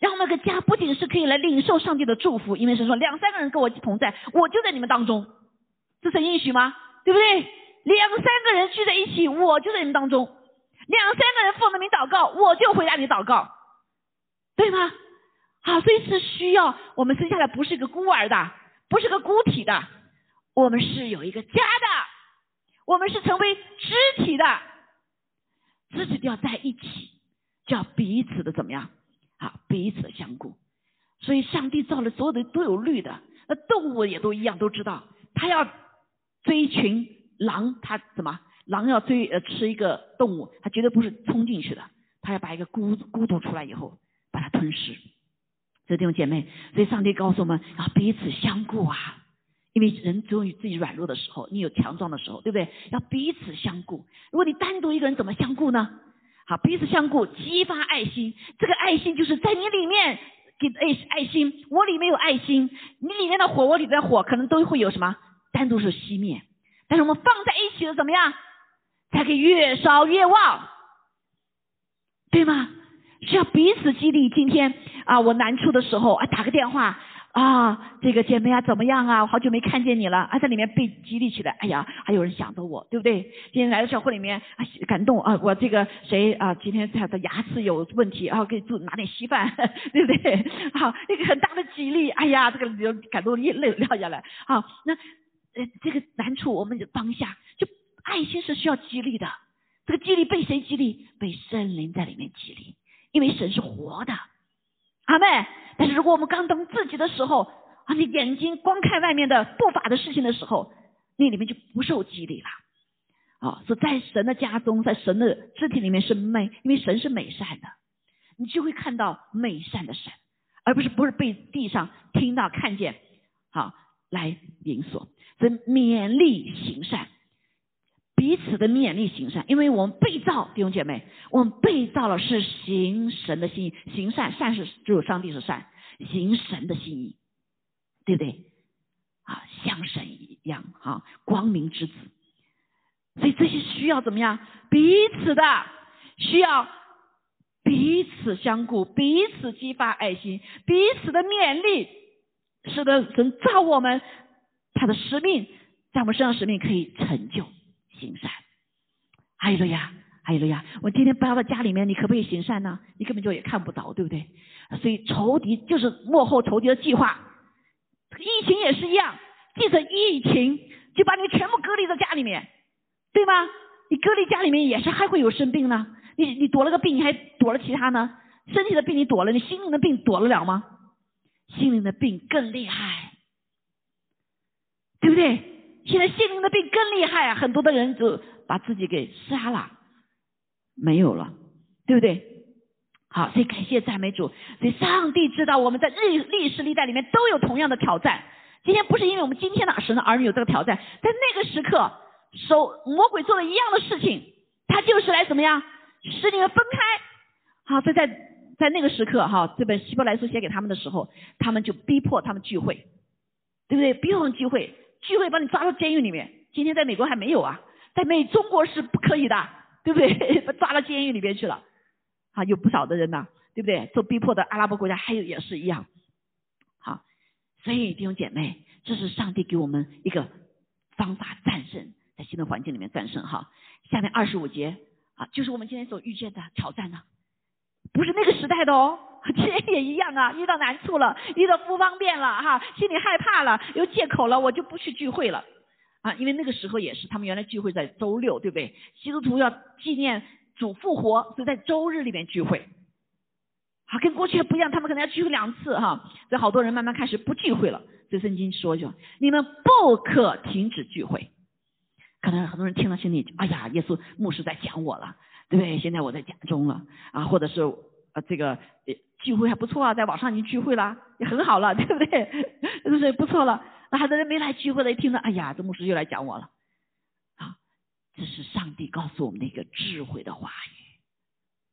让我们个家不仅是可以来领受上帝的祝福，因为神说两三个人跟我同在，我就在你们当中，这是应许吗？对不对？两三个人聚在一起，我就在你们当中；两三个人奉了名祷告，我就回答你祷告，对吗？好，所以是需要我们生下来不是个孤儿的，不是个孤体的，我们是有一个家的，我们是成为肢体的，肢体都要在一起，叫彼此的怎么样？啊，彼此的相顾。所以上帝造了所有的都有律的，那动物也都一样，都知道他要追群。狼它怎么？狼要追呃吃一个动物，它绝对不是冲进去的，它要把一个孤孤独出来以后把它吞噬。这弟兄姐妹，所以上帝告诉我们要彼此相顾啊，因为人只有自己软弱的时候，你有强壮的时候，对不对？要彼此相顾。如果你单独一个人怎么相顾呢？好，彼此相顾，激发爱心。这个爱心就是在你里面给爱爱心，我里面有爱心，你里面的火，我里面的火，可能都会有什么？单独是熄灭。但是我们放在一起了，怎么样？才可以越烧越旺，对吗？需要彼此激励。今天啊，我难处的时候啊，打个电话啊，这个姐妹啊，怎么样啊？我好久没看见你了啊，在里面被激励起来。哎呀，还有人想着我，对不对？今天来到教会里面啊，感动啊，我这个谁啊？今天他的牙齿有问题啊，给做拿点稀饭，对不对？好，一个很大的激励。哎呀，这个流感动眼泪掉下来。好，那。呃，这个难处，我们就当下就爱心是需要激励的。这个激励被谁激励？被圣灵在里面激励，因为神是活的，阿妹。但是如果我们刚当自己的时候，啊，你眼睛光看外面的不法的事情的时候，那里面就不受激励了。啊，所以在神的家中，在神的肢体里面是美，因为神是美善的，你就会看到美善的神，而不是不是被地上听到看见，好来引锁。的勉励行善，彼此的勉励行善，因为我们被造，弟兄姐妹，我们被造了是行神的心意，行善，善是只有上帝是善，行神的心意，对不对？啊，像神一样，啊，光明之子，所以这些需要怎么样？彼此的需要彼此相顾，彼此激发爱心，彼此的勉励，使得神造我们。他的使命在我们身上，使命可以成就行善。阿利路亚，阿利路亚！我今天搬到家里面，你可不可以行善呢？你根本就也看不到，对不对？所以仇敌就是幕后仇敌的计划。疫情也是一样，借着疫情就把你全部隔离在家里面，对吗？你隔离家里面也是还会有生病呢。你你躲了个病，你还躲了其他呢？身体的病你躲了，你心灵的病躲得了吗？心灵的病更厉害。对不对？现在心灵的病更厉害啊！很多的人就把自己给杀了，没有了，对不对？好，所以感谢赞美主。所以上帝知道我们在历历史历代里面都有同样的挑战。今天不是因为我们今天的神的儿女有这个挑战，在那个时刻，手魔鬼做了一样的事情，他就是来怎么样使你们分开。好，所以在在那个时刻，哈，这本希伯来书写给他们的时候，他们就逼迫他们聚会，对不对？逼迫他们聚会，聚会把你抓到监狱里面。今天在美国还没有啊，在美中国是不可以的，对不对？抓到监狱里面去了。啊，有不少的人呢，对不对？受逼迫的阿拉伯国家还有也是一样。好，所以弟兄姐妹，这是上帝给我们一个方法战胜在新的环境里面战胜哈。下面二十五节啊，就是我们今天所遇见的挑战呢，不是那个时代的哦，今天也一样啊，遇到难处了，遇到不方便了哈，心里害怕了，有借口了，我就不去聚会了啊，因为那个时候也是他们原来聚会在周六，对不对？基督徒要纪念。主复活是在周日里面聚会，啊，跟过去不一样，他们可能要聚会两次哈，所以好多人慢慢开始不聚会了。这圣经说就，你们不可停止聚会。可能很多人听了心里，哎呀，耶稣牧师在讲我了，对不对？现在我在家中了啊，或者是呃这个聚会还不错啊，在网上已经聚会了，也很好了，对不对？是不是不错了？那很多人没来聚会的，一听到，哎呀，这牧师又来讲我了。啊这是上帝告诉我们的一个智慧的话语，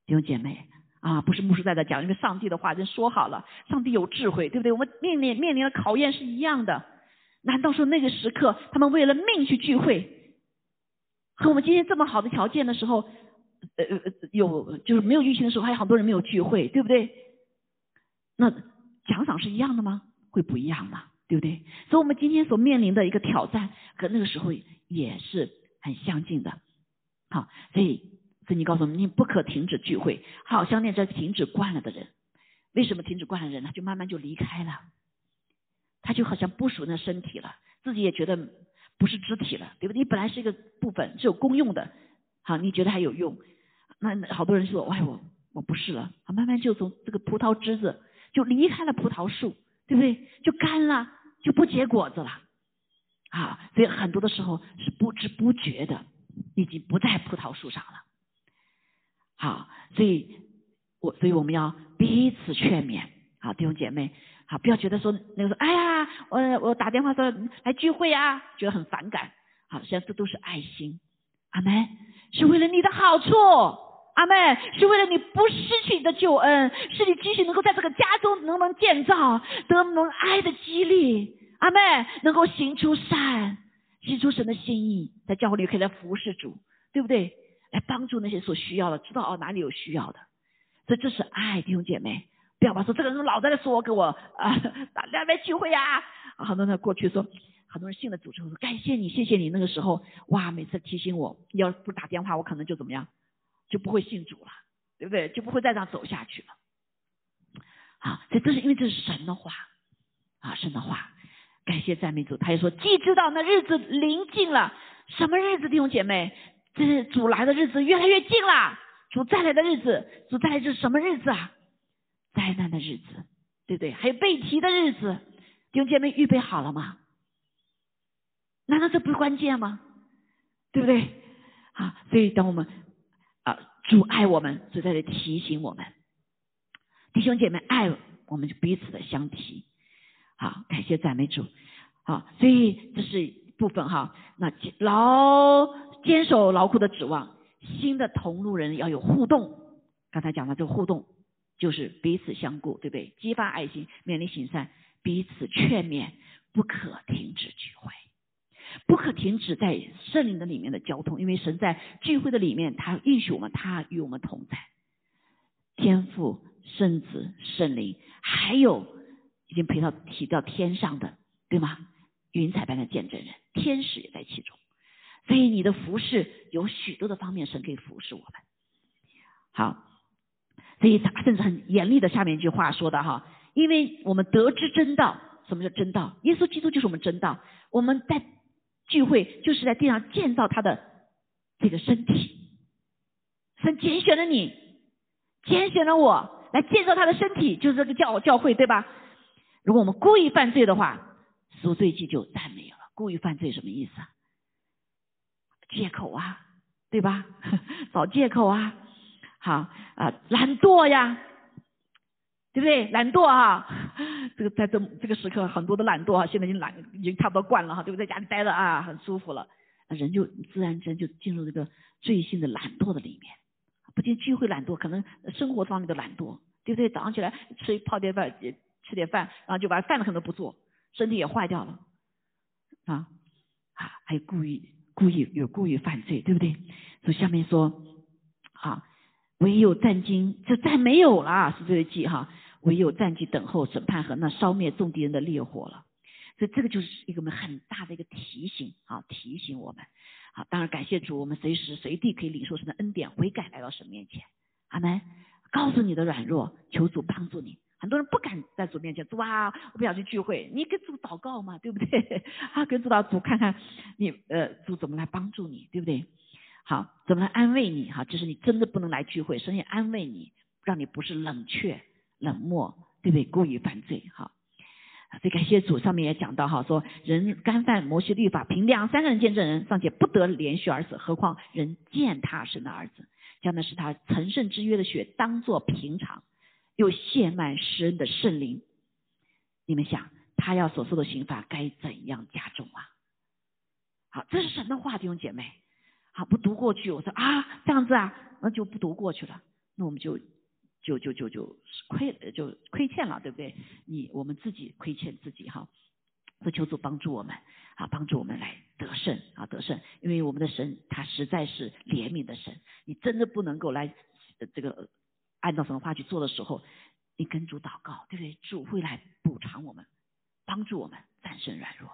弟兄姐妹啊，不是牧师在这讲，因为上帝的话已经说好了，上帝有智慧，对不对？我们面临面临的考验是一样的。难道说那个时刻他们为了命去聚会，和我们今天这么好的条件的时候，呃呃有就是没有疫情的时候，还有好多人没有聚会，对不对？那奖赏是一样的吗？会不一样吗？对不对？所以我们今天所面临的一个挑战，和那个时候也是。很相近的，好，所以所以你告诉我们，你不可停止聚会。好，相恋这停止惯了的人，为什么停止惯了人呢？就慢慢就离开了，他就好像不属那身体了，自己也觉得不是肢体了，对不对？你本来是一个部分，是有功用的，好，你觉得还有用，那好多人说，哎，我我不是了，慢慢就从这个葡萄枝子就离开了葡萄树，对不对？就干了，就不结果子了。啊，所以很多的时候是不知不觉的，已经不在葡萄树上了。好，所以我所以我们要彼此劝勉，好弟兄姐妹，好不要觉得说那个说，哎呀，我我打电话说来聚会啊，觉得很反感。好，实际上这都是爱心，阿门，是为了你的好处，阿妹，是为了你不失去你的救恩，是你继续能够在这个家中能不能建造，得能爱的激励。阿妹能够行出善，行出神的心意，在教会里可以来服侍主，对不对？来帮助那些所需要的，知道哦哪里有需要的，所以这是爱弟兄姐妹。不要把说这个人老在那说给我啊，两边聚会呀。很多人过去说，很多人信了主之后说感谢你，谢谢你那个时候哇，每次提醒我，要不打电话我可能就怎么样，就不会信主了，对不对？就不会再这样走下去了。啊，所以这是因为这是神的话啊，神的话。感谢赞美主，他又说，既知道那日子临近了，什么日子，弟兄姐妹，这是主来的日子越来越近了，主再来的日子，主再来是什么日子啊？灾难的日子，对不对？还有被提的日子，弟兄姐妹预备好了吗？难道这不是关键吗？对不对？啊，所以当我们啊，主爱我们，就在这提醒我们，弟兄姐妹爱我们，就彼此的相提。好，感谢赞美主。好，所以这是部分哈。那牢坚守牢固的指望，新的同路人要有互动。刚才讲的这个互动，就是彼此相顾，对不对？激发爱心，勉励行善，彼此劝勉，不可停止聚会，不可停止在圣灵的里面的交通，因为神在聚会的里面，他允许我们，他与我们同在。天父、圣子、圣灵，还有。已经陪到提到天上的，对吗？云彩般的见证人，天使也在其中。所以你的服饰有许多的方面，神可以服侍我们。好，所以他甚至很严厉的下面一句话说的哈，因为我们得知真道，什么叫真道？耶稣基督就是我们真道。我们在聚会就是在地上建造他的这个身体。神拣选了你，拣选了我来建造他的身体，就是这个教教会，对吧？如果我们故意犯罪的话，赎罪记就再没有了。故意犯罪什么意思啊？借口啊，对吧？找借口啊，好啊，懒惰呀，对不对？懒惰啊，这个在这这个时刻，很多的懒惰啊，现在已经懒，已经差不多惯了哈，对不对？在家里待着啊，很舒服了，人就自然间就进入这个最新的懒惰的里面。不仅聚会懒惰，可能生活方面的懒惰，对不对？早上起来吃泡点饭，吃点饭，然后就把饭可能不做，身体也坏掉了啊啊！还有故意故意有故意犯罪，对不对？所以下面说啊，唯有战兢，就再没有了，是这个记哈。唯有战兢等候审判和那烧灭众敌人的烈火了。所以这个就是一个我们很大的一个提醒啊，提醒我们。好，当然感谢主，我们随时随地可以领受神的恩典，悔改来到神面前。阿门。告诉你的软弱，求主帮助你。很多人不敢在主面前，主啊，我不想去聚会，你跟主祷告嘛，对不对？啊，跟主祷主看看你呃主怎么来帮助你，对不对？好，怎么来安慰你？哈，就是你真的不能来聚会，神也安慰你，让你不是冷却、冷漠，对不对？故意犯罪，哈。所以感谢主，上面也讲到哈，说人干犯摩西律法，凭两三个人见证人尚且不得连续而死，何况人践踏神的儿子，将的是他成圣之约的血当作平常，又亵慢施恩的圣灵。你们想，他要所受的刑罚该怎样加重啊？好，这是神的话，弟兄姐妹。好，不读过去，我说啊，这样子啊，那就不读过去了，那我们就。就就就就亏就亏欠了，对不对？你我们自己亏欠自己哈，所以求主帮助我们啊，帮助我们来得胜啊，得胜。因为我们的神他实在是怜悯的神，你真的不能够来这个按照什么话去做的时候，你跟主祷告，对不对？主会来补偿我们，帮助我们战胜软弱。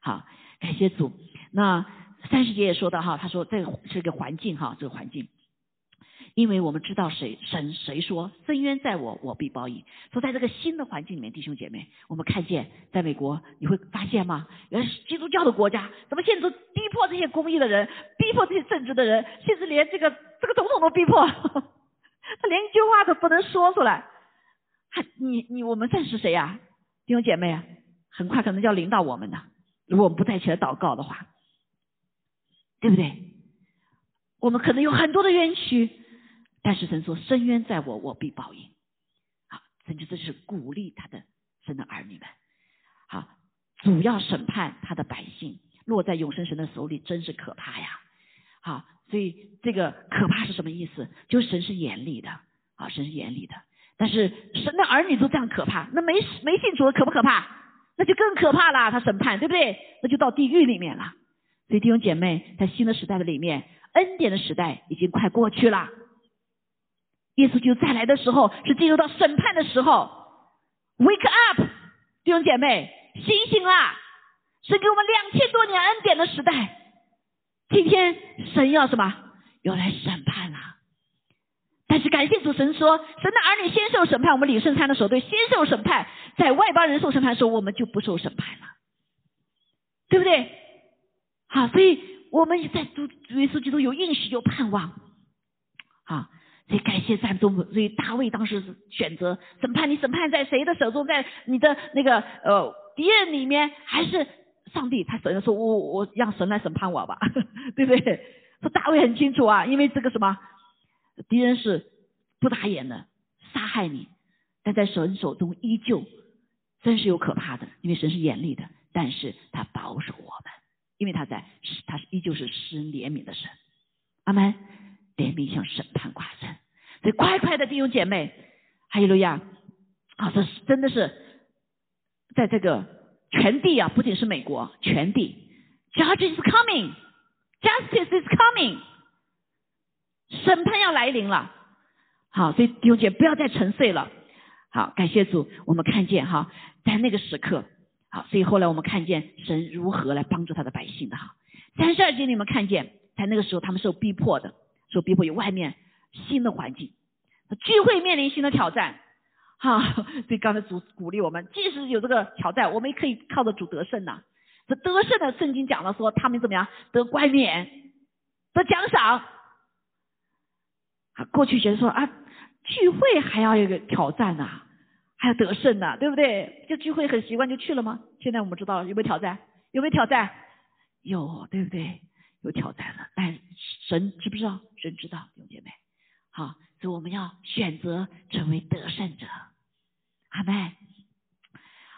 好，感谢主。那三十节也说到哈，他说这个是个环境哈，这个环境。因为我们知道谁神谁说深渊在我我必报应。说在这个新的环境里面，弟兄姐妹，我们看见在美国你会发现吗？原来是基督教的国家，怎么现在逼迫这些公益的人，逼迫这些正直的人，甚至连这个这个总统都逼迫，他 连一句话都不能说出来。还你你我们算是谁呀？弟兄姐妹，很快可能就要领导我们的，如果我们不再起来祷告的话，对不对？我们可能有很多的冤屈。但是神说：“深渊在我，我必报应。”好，神就这是鼓励他的神的儿女们。好，主要审判他的百姓，落在永生神的手里，真是可怕呀！好，所以这个可怕是什么意思？就是神是严厉的啊，神是严厉的。但是神的儿女都这样可怕，那没没信主的可不可怕？那就更可怕了，他审判，对不对？那就到地狱里面了。所以弟兄姐妹，在新的时代的里面，恩典的时代已经快过去了。耶稣就再来的时候，是进入到审判的时候。Wake up，弟兄姐妹，醒醒啦！是给我们两千多年恩典的时代。今天神要什么？要来审判了。但是感谢主，神说，神的儿女先受审判。我们领圣餐的时候，对，先受审判，在外邦人受审判的时候，我们就不受审判了，对不对？好，所以我们在主耶稣基督有应许，有盼望。好。所以感谢赞中，所以大卫当时是选择审判你，审判在谁的手中？在你的那个呃敌人里面，还是上帝？他神说：“我我让神来审判我吧，对不对？”说大卫很清楚啊，因为这个什么敌人是不打眼的，杀害你，但在神手中依旧真是有可怕的，因为神是严厉的，但是他保守我们，因为他在他依旧是施怜悯的神。阿门。怜悯向审判挂帅，所以快快的弟兄姐妹，哈利路亚！啊，这是真的是在这个全地啊，不仅是美国，全地，Justice is coming，Justice is coming，审判要来临了。好，所以弟兄姐妹不要再沉睡了。好，感谢主，我们看见哈，在那个时刻，好，所以后来我们看见神如何来帮助他的百姓的哈。三十二节你们看见，在那个时候他们受逼迫的。受逼迫有外面新的环境，聚会面临新的挑战，哈，所以刚才主鼓励我们，即使有这个挑战，我们也可以靠着主得胜呐。这得胜的圣经讲了说，他们怎么样得冠冕，得奖赏。啊，过去觉得说啊，聚会还要一个挑战呐，还要得胜呐，对不对？就聚会很习惯就去了吗？现在我们知道有没有挑战？有没有挑战？有，对不对？有挑战了，但神知不知道？神知道，弟姐妹，好，所以我们要选择成为得胜者。阿妹，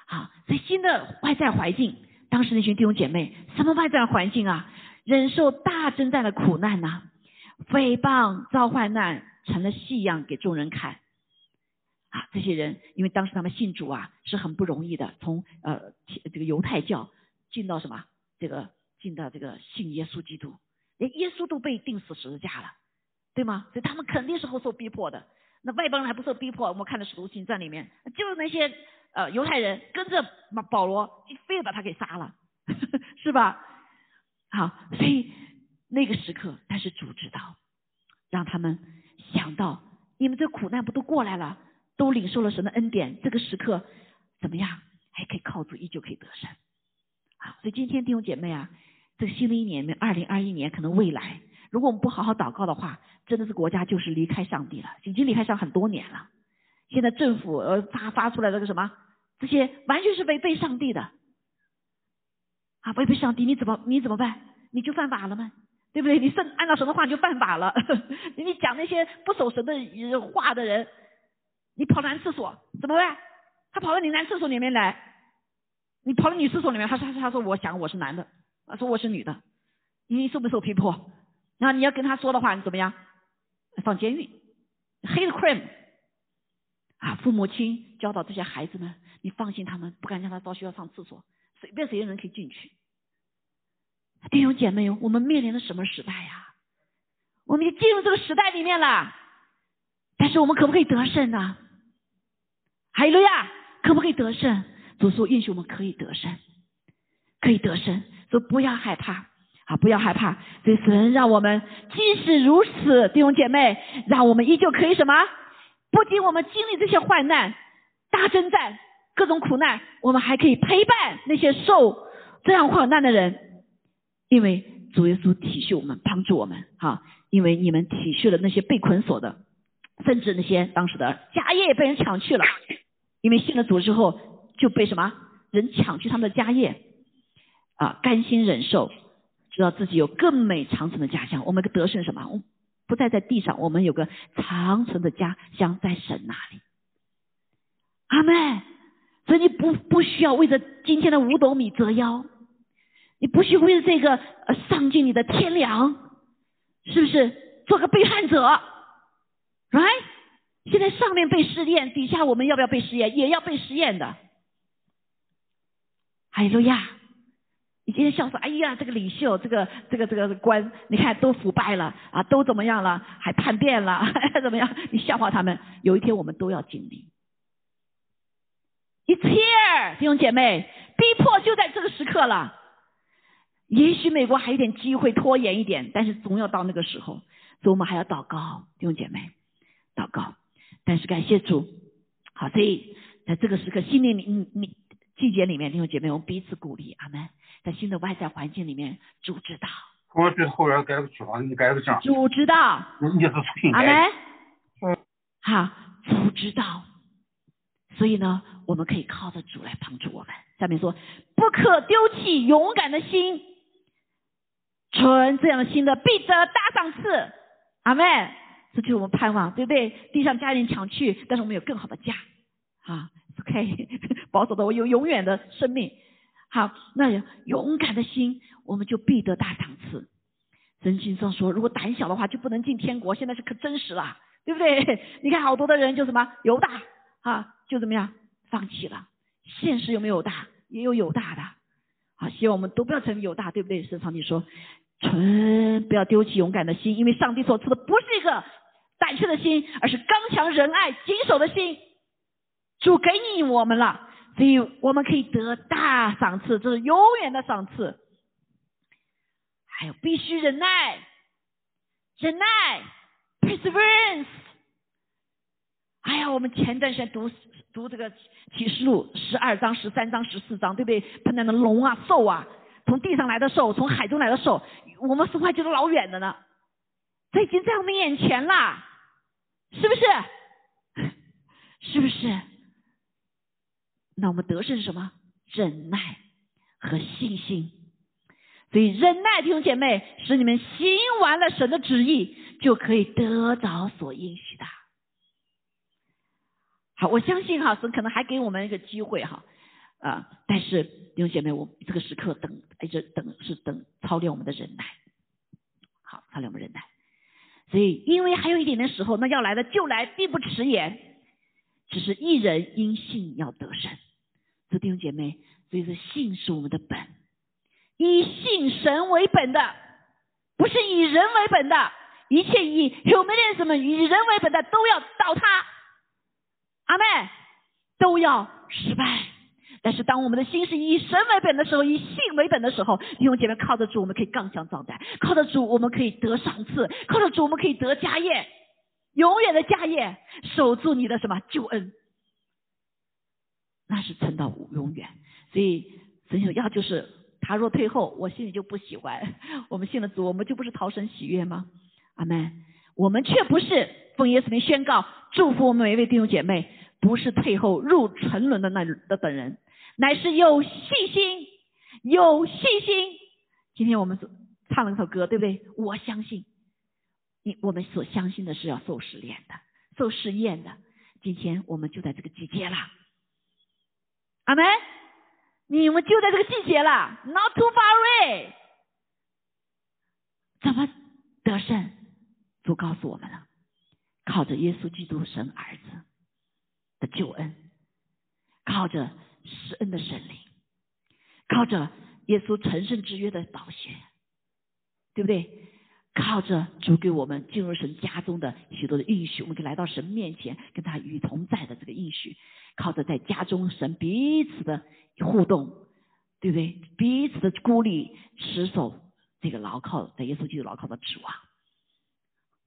好，所以新的外在环境，当时那群弟兄姐妹，什么外在环境啊？忍受大征战的苦难呐，诽谤遭患难成了戏样给众人看。啊，这些人因为当时他们信主啊是很不容易的，从呃这个犹太教进到什么这个进到这个信耶稣基督，连耶稣都被钉死十字架了，对吗？所以他们肯定是会受逼迫的。那外邦人还不受逼迫？我们看的《使徒行传》里面，就是那些呃犹太人跟着保罗，非要把他给杀了，是吧？好，所以那个时刻，但是主知道，让他们想到，你们这苦难不都过来了？都领受了神的恩典，这个时刻怎么样？还可以靠主，依旧可以得胜。好，所以今天弟兄姐妹啊，这新的一年，二零二一年，可能未来，如果我们不好好祷告的话，真的是国家就是离开上帝了，已经离开上很多年了。现在政府呃发发出来这个什么，这些完全是违背上帝的啊，违背上帝，你怎么你怎么办？你就犯法了吗？对不对？你是按照神的话就犯法了。你讲那些不守神的话的人。你跑男厕所怎么办？他跑到你男厕所里面来，你跑到女厕所里面，他说他说我想我是男的，他说我是女的，你受不受逼那你要跟他说的话，你怎么样？放监狱，hate crime 啊！父母亲教导这些孩子们，你放心，他们不敢让他到学校上厕所，随便谁人可以进去。弟兄姐妹，我们面临的什么时代呀？我们已经进入这个时代里面了。但是我们可不可以得胜呢？海伦亚，可不可以得胜？主说允许我们可以得胜，可以得胜。说不要害怕啊，不要害怕。所以神让我们即使如此，弟兄姐妹，让我们依旧可以什么？不仅我们经历这些患难、大征战、各种苦难，我们还可以陪伴那些受这样患难的人，因为主耶稣体恤我们，帮助我们。哈，因为你们体恤了那些被捆锁的。甚至那些当时的家业也被人抢去了，因为信了主之后就被什么人抢去他们的家业啊，甘心忍受，知道自己有更美长存的家乡。我们得胜什么？我不再在地上，我们有个长存的家乡在神那里。阿妹，所以你不不需要为着今天的五斗米折腰，你不需为了这个呃丧尽你的天良，是不是？做个背叛者。Right？现在上面被试验，底下我们要不要被试验？也要被试验的。哎路亚！你今天笑说：“哎呀，这个领袖，这个这个这个官，你看都腐败了啊，都怎么样了？还叛变了，怎么样？你笑话他们。有一天我们都要经历。It's here，弟兄姐妹，逼迫就在这个时刻了。也许美国还有点机会拖延一点，但是总要到那个时候，所以我们还要祷告，弟兄姐妹。祷告，但是感谢主，好，所以在这个时刻，新年里，你季节里面，弟兄姐妹，我们彼此鼓励，阿门。在新的外在环境里面，主知道。我这后院改不去了，你改不行。主知道。你是重新阿门。嗯。好，主知道。所以呢，我们可以靠着主来帮助我们。下面说，不可丢弃勇敢的心，存这样的心的必得大赏赐。阿门。这就是我们盼望，对不对？地上家人抢去，但是我们有更好的家，啊，OK，保守的我有永远的生命。好，那勇敢的心，我们就必得大赏赐。圣经上说，如果胆小的话，就不能进天国。现在是可真实了，对不对？你看好多的人就什么犹大啊，就怎么样放弃了。现实有没有大？也有有大的。好，希望我们都不要成为有大，对不对？圣上帝说，纯不要丢弃勇敢的心，因为上帝所赐的不是一个。胆怯的心，而是刚强仁爱谨守的心。主给你我们了，所以我们可以得大赏赐，这是永远的赏赐。还有必须忍耐，忍耐，perseverance。哎呀，我们前段时间读读这个启示录十二章、十三章、十四章，对不对？碰到那龙啊、兽啊，从地上来的兽，从海中来的兽，我们生活觉得老远的呢，这已经在我们眼前了。是不是？是不是？那我们得胜是什么？忍耐和信心。所以忍耐弟兄姐妹，使你们行完了神的旨意，就可以得着所应许的。好，我相信哈，神可能还给我们一个机会哈，啊，但是弟兄姐妹，我这个时刻等，一直等是等操练我们的忍耐，好，操练我们忍耐。所以，因为还有一点的时候，那要来的就来，并不迟延。只是一人因信要得胜。这弟兄姐妹，所以说信是我们的本，以信神为本的，不是以人为本的。一切以 humanism 以人为本的都要倒塌。阿妹都要失败。但是当我们的心是以神为本的时候，以信为本的时候，弟兄姐妹靠得住，我们可以刚强壮胆；靠得住，我们可以得赏赐；靠得住，我们可以得家业，永远的家业，守住你的什么救恩，那是存到永远。所以神说要就是他若退后，我心里就不喜欢。我们信了主，我们就不是逃神喜悦吗？阿门。我们却不是奉耶稣名宣告祝福我们每一位弟兄姐妹，不是退后入沉沦的那的等人。乃是有信心，有信心。今天我们唱了首歌，对不对？我相信，你我们所相信的是要受试炼的，受试验的。今天我们就在这个季节了，阿门。你们就在这个季节了，Not too far away。怎么得胜？主告诉我们了，靠着耶稣基督神儿子的救恩，靠着。施恩的神灵，靠着耶稣成圣之约的宝血，对不对？靠着主给我们进入神家中的许多的应许，我们可以来到神面前，跟他与同在的这个应许。靠着在家中神彼此的互动，对不对？彼此的孤立，持守这个牢靠在耶稣基督牢靠的指望。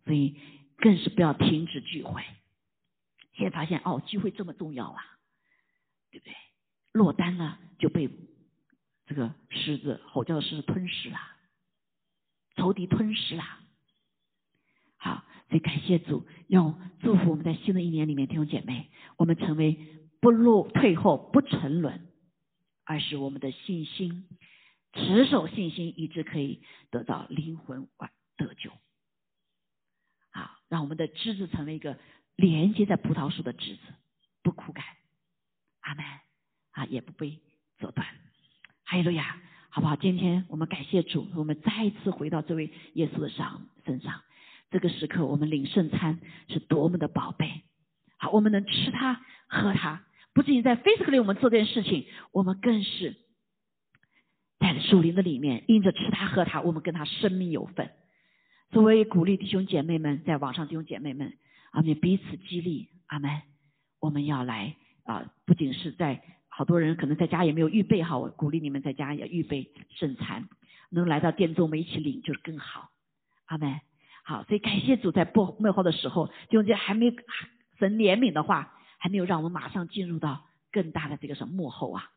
所以更是不要停止聚会。现在发现哦，聚会这么重要啊，对不对？落单了就被这个狮子吼叫的狮子吞噬了，仇敌吞噬了。好，所以感谢主，用祝福我们在新的一年里面，弟兄姐妹，我们成为不落退后、不沉沦，而是我们的信心持守信心，以致可以得到灵魂得救。好，让我们的枝子成为一个连接在葡萄树的枝子，不枯干。阿门。啊，也不被折断。哈利路亚，好不好？今天我们感谢主，我们再一次回到这位耶稣的上身上。这个时刻，我们领圣餐是多么的宝贝。好，我们能吃它、喝它，不仅在 physically 我们做这件事情，我们更是在树林的里面，因着吃它、喝它，我们跟他生命有份。作为鼓励弟兄姐妹们，在网上弟兄姐妹们，阿们彼此激励，阿门。我们要来啊，不仅是在。好多人可能在家也没有预备好，我鼓励你们在家也预备圣餐，能来到店中我们一起领就是更好。阿门。好，所以感谢主在播幕后的时候，就这还没神怜悯的话，还没有让我们马上进入到更大的这个什么幕后啊。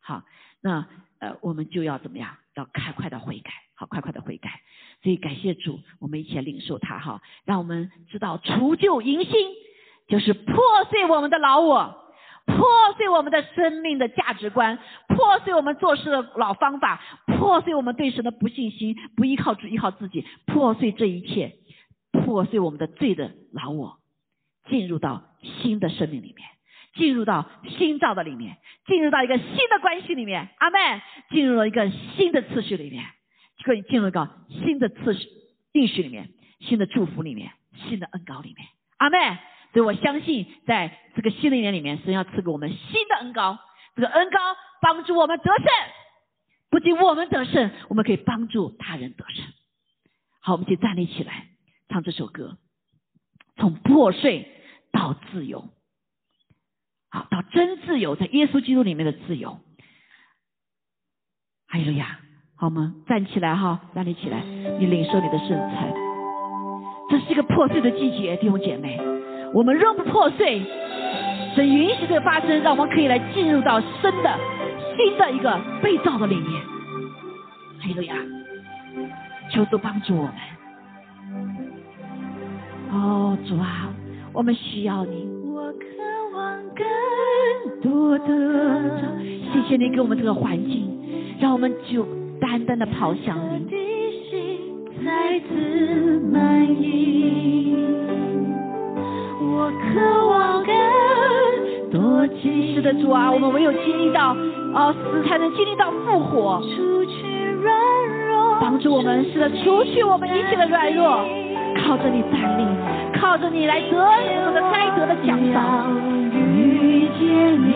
好，那呃我们就要怎么样？要快快的悔改，好，快快的悔改。所以感谢主，我们一起来领受它哈，让我们知道除旧迎新，就是破碎我们的老我。破碎我们的生命的价值观，破碎我们做事的老方法，破碎我们对神的不信心，不依靠主，依靠自己，破碎这一切，破碎我们的罪的老我，进入到新的生命里面，进入到新造的里面，进入到一个新的关系里面，阿妹进入了一个新的次序里面，可以进入一个新的次序应许里面，新的祝福里面，新的恩高里面，阿妹。所以我相信，在这个新的一年里面，神要赐给我们新的恩高。这个恩高帮助我们得胜，不仅我们得胜，我们可以帮助他人得胜。好，我们一起站立起来，唱这首歌，从破碎到自由，好，到真自由，在耶稣基督里面的自由。哈利路亚，好吗？站起来哈，站立起来，你领受你的圣餐。这是一个破碎的季节，弟兄姐妹。我们仍不破碎，神允许这个发生，让我们可以来进入到新的、新的一个被造的里面。哈利路亚，求主帮助我们。哦，主啊，我们需要你。我渴望更多的，谢谢你给我们这个环境，让我们就。单单的跑向你。的心再次满意，我渴望更多是的，主啊，我们唯有经历到哦死，才能经历到复活。除去软弱，帮助我们，是的，除去我们一切的软弱，靠着你站立，靠着你来得我的该得的奖赏。遇见你，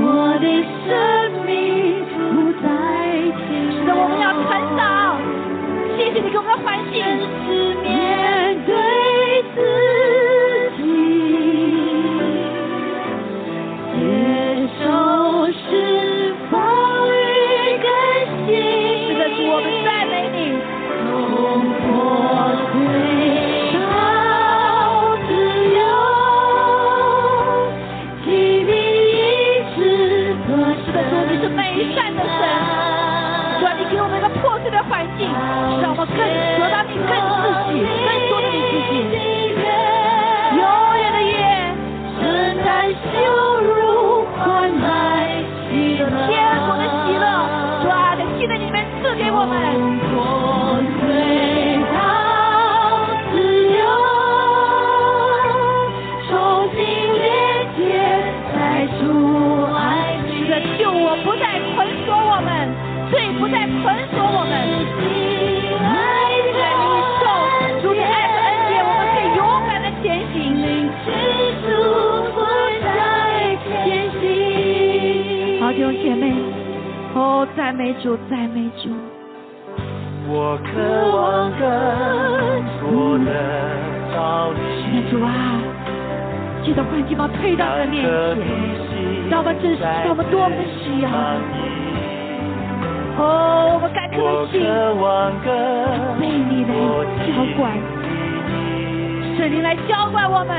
我的生命不再停。是的，我们要成长。谢谢你给我们的环境。赞美主，赞美主。我渴望更多的到是你，主啊，记得环境把我推到你的面前，让我们真实让我们多么的需要。哦，我们干渴我的心渴望更被你来浇灌，圣灵来浇灌我们。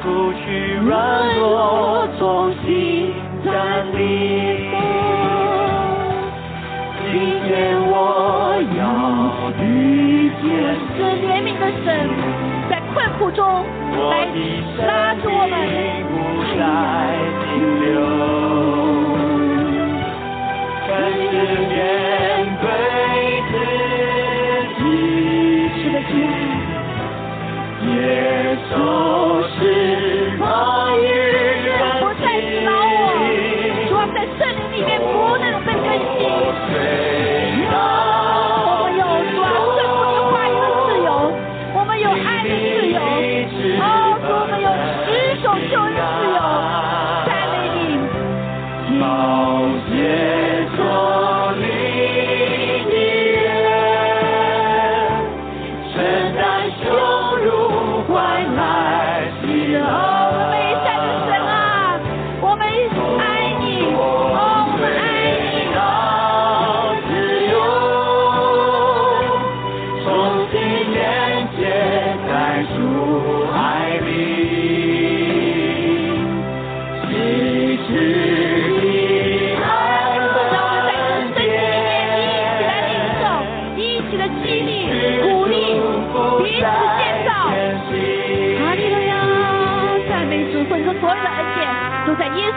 除去软弱，重新站立。今天我要遇见是怜悯的神，在困苦中来拉住我们。不再停留，更是面对自己，是的，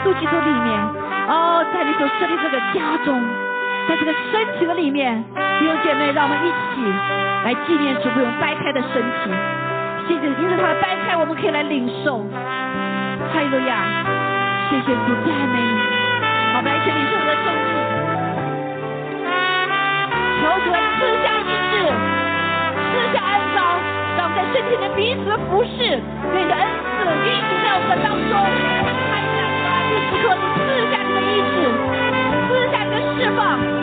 稣基督里面。哦，在你所设立这个家中，在这个身体的里面，弟兄姐妹，让我们一起来纪念主为我们掰开的身体。谢谢，因为他的掰开，我们可以来领受。哈利路亚，谢谢主，赞美你。好，我们来一起领受我的圣体。求主赐下医治，赐下安高，让我们在身体里彼此服侍，愿你的恩赐运行在我们的当中。哈利路亚，关键时刻你赐下你的医治，赐下你的释放。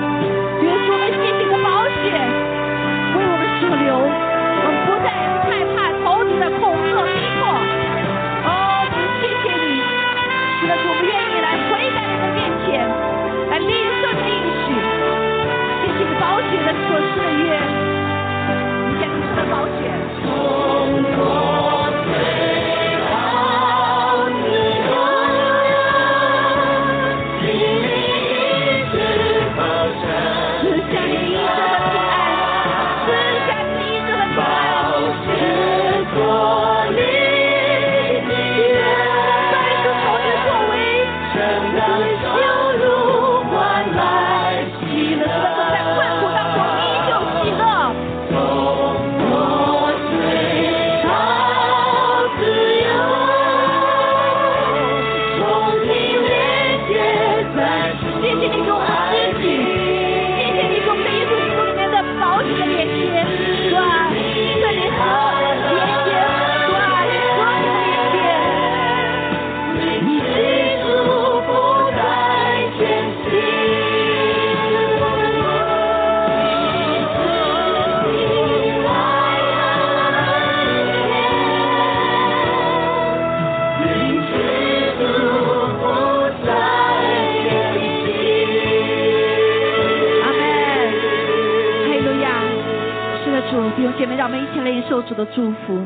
的祝福。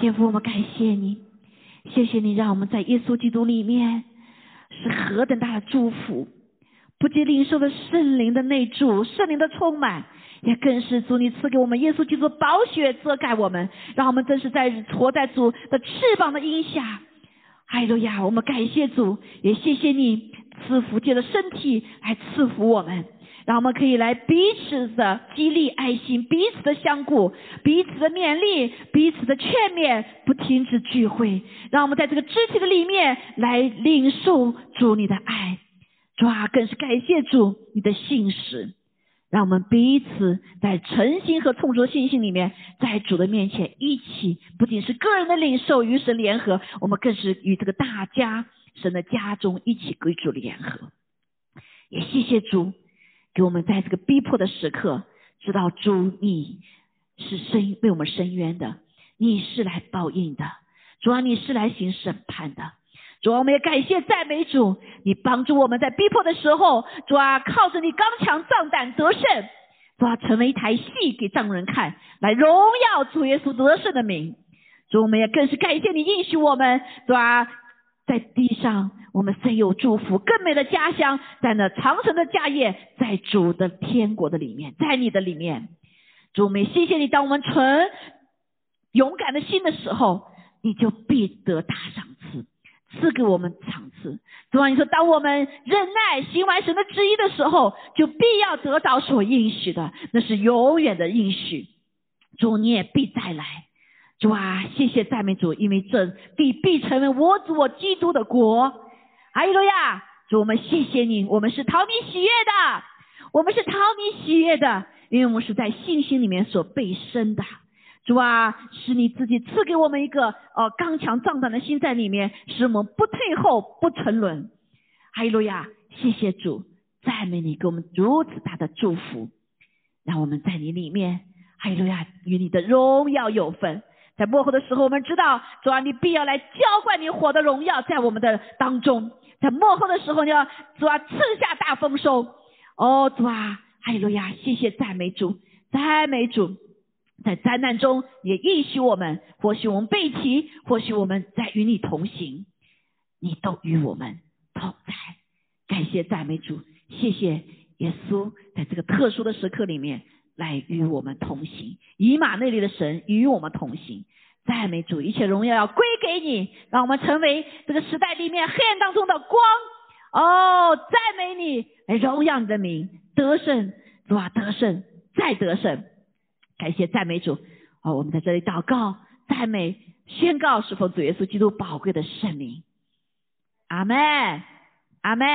天父，我们感谢你，谢谢你让我们在耶稣基督里面是何等大的祝福，不仅领受了圣灵的内住、圣灵的充满，也更是主你赐给我们耶稣基督宝血遮盖我们，让我们真是在活在主的翅膀的荫下。哈利路亚！我们感谢主，也谢谢你赐福借着身体来赐福我们。让我们可以来彼此的激励爱心，彼此的相顾，彼此的勉励，彼此的劝勉，不停止聚会。让我们在这个肢体的里面来领受主你的爱，主啊，更是感谢主你的信实。让我们彼此在诚心和充足的信心里面，在主的面前一起，不仅是个人的领受与神联合，我们更是与这个大家神的家中一起归主联合。也谢谢主。给我们在这个逼迫的时刻，知道主你是深为我们伸冤的，你是来报应的，主啊，你是来行审判的，主啊，我们也感谢赞美主，你帮助我们在逼迫的时候，主啊，靠着你刚强壮胆得胜，主啊，成为一台戏给众人看，来荣耀主耶稣得胜的名，主，我们也更是感谢你应许我们，主啊。在地上，我们虽有祝福，更美的家乡，在那长城的家业，在主的天国的里面，在你的里面，主，我们谢谢你，当我们存勇敢的心的时候，你就必得大赏赐，赐给我们赏赐。主啊，你说，当我们忍耐行完神的旨意的时候，就必要得到所应许的，那是永远的应许。主，你也必再来。主啊，谢谢赞美主，因为这地必成为我主我基督的国。阿利路亚！主，我们谢谢你，我们是讨你喜悦的，我们是讨你喜悦的，因为我们是在信心里面所被生的。主啊，是你自己赐给我们一个呃刚强壮胆的心在里面，使我们不退后不沉沦。阿利路亚！谢谢主，赞美你给我们如此大的祝福，让我们在你里面，阿利路亚，与你的荣耀有份。在幕后的时候，我们知道主啊，你必要来浇灌你火的荣耀在我们的当中。在幕后的时候，你要主啊赐下大丰收。哦，主啊，哈利路亚！谢谢赞美主，赞美主。在灾难中也应许我们，或许我们背弃，或许我们在与你同行，你都与我们同在。感谢赞美主，谢谢耶稣，在这个特殊的时刻里面。来与我们同行，以马内利的神与我们同行，赞美主，一切荣耀要归给你，让我们成为这个时代里面黑暗当中的光。哦，赞美你，荣耀你的名，得胜，主啊，得胜，再得胜，感谢赞美主。哦，我们在这里祷告、赞美、宣告，是否主耶稣基督宝贵的圣名？阿门，阿门，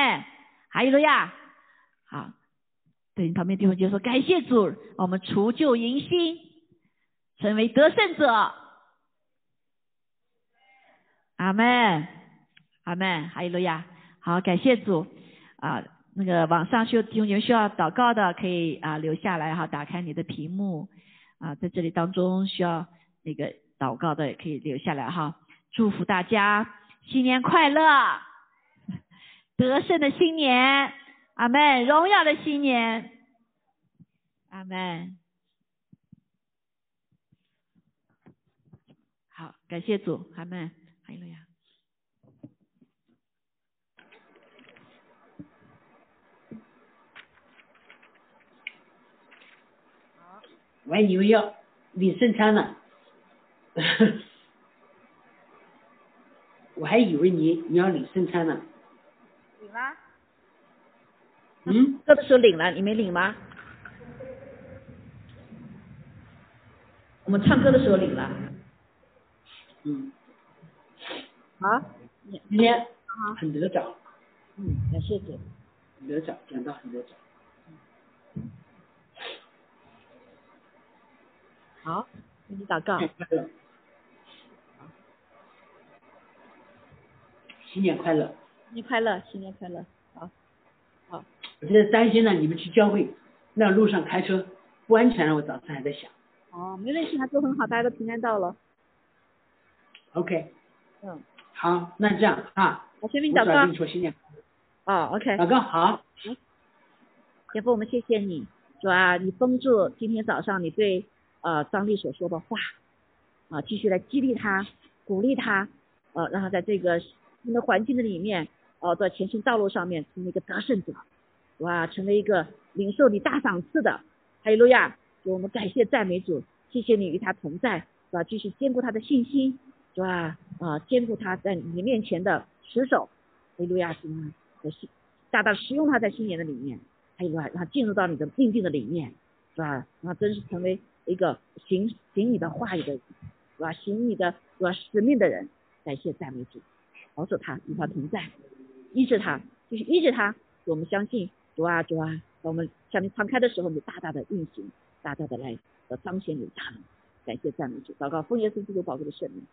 哈利路亚。好。对你旁边弟兄姐妹说：“感谢主，我们除旧迎新，成为得胜者。”阿门，阿门，哈利路亚。好，感谢主啊！那个网上需弟兄姐妹需要祷告的，可以啊留下来哈，打开你的屏幕啊，在这里当中需要那个祷告的，也可以留下来哈。祝福大家新年快乐，得胜的新年。阿门，荣耀的新年，阿门。好，感谢主，阿门，还有了呀。我还以为要领圣餐呢，我还以为你你要领圣餐呢。领了。嗯，歌的时候领了，你没领吗？我们唱歌的时候领了。嗯。啊。今天很得奖。嗯，感谢主。很得奖，讲到很得奖。好，给你祷告。新年快乐。新年快乐，新年快乐。我现在担心呢，你们去教会，那路上开车不安全了。我早上还在想。哦，没问题，他都很好，大家都平安到了。OK。嗯。好，那这样啊。我先给你祷告。你说新年。哦，OK。祷告好。姐夫，我们谢谢你，主啊，你封住今天早上你对呃张丽所说的话，啊，继续来激励他，鼓励他，呃，让他在这个新的环境的里面，呃，在前行道路上面成为一个得胜者，哇，成为一个领受你大赏赐的，哈利路亚！主，我们感谢赞美主，谢谢你与他同在，是吧？继续坚固他的信心，是吧？啊，坚固他在你面前的持守，哈利路亚！主啊，的信大大使用他在新年的里面，哈利路亚，让他进入到你的命定的里面，是吧？让他真是成为一个行行你的话语的，是吧？行你的是吧使命的人，感谢赞美主，保守他与他同在，医治他，就是医治他。我们相信主啊主啊，当我们向你敞开的时候，你大大的运行，大大的来呃彰显你的大能。感谢赞美主，祷告奉耶稣基督宝贵的圣名，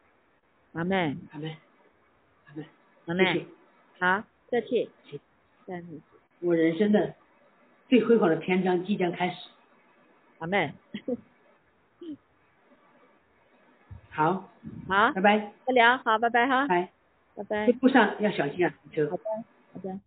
阿妹，阿妹，阿妹。阿谢谢门。好，客气，赞美主，我人生的最辉煌的篇章即将开始。阿妹。好，好，拜拜，再聊，好，拜拜哈，拜。拜拜这。路上要小心啊，车好。的。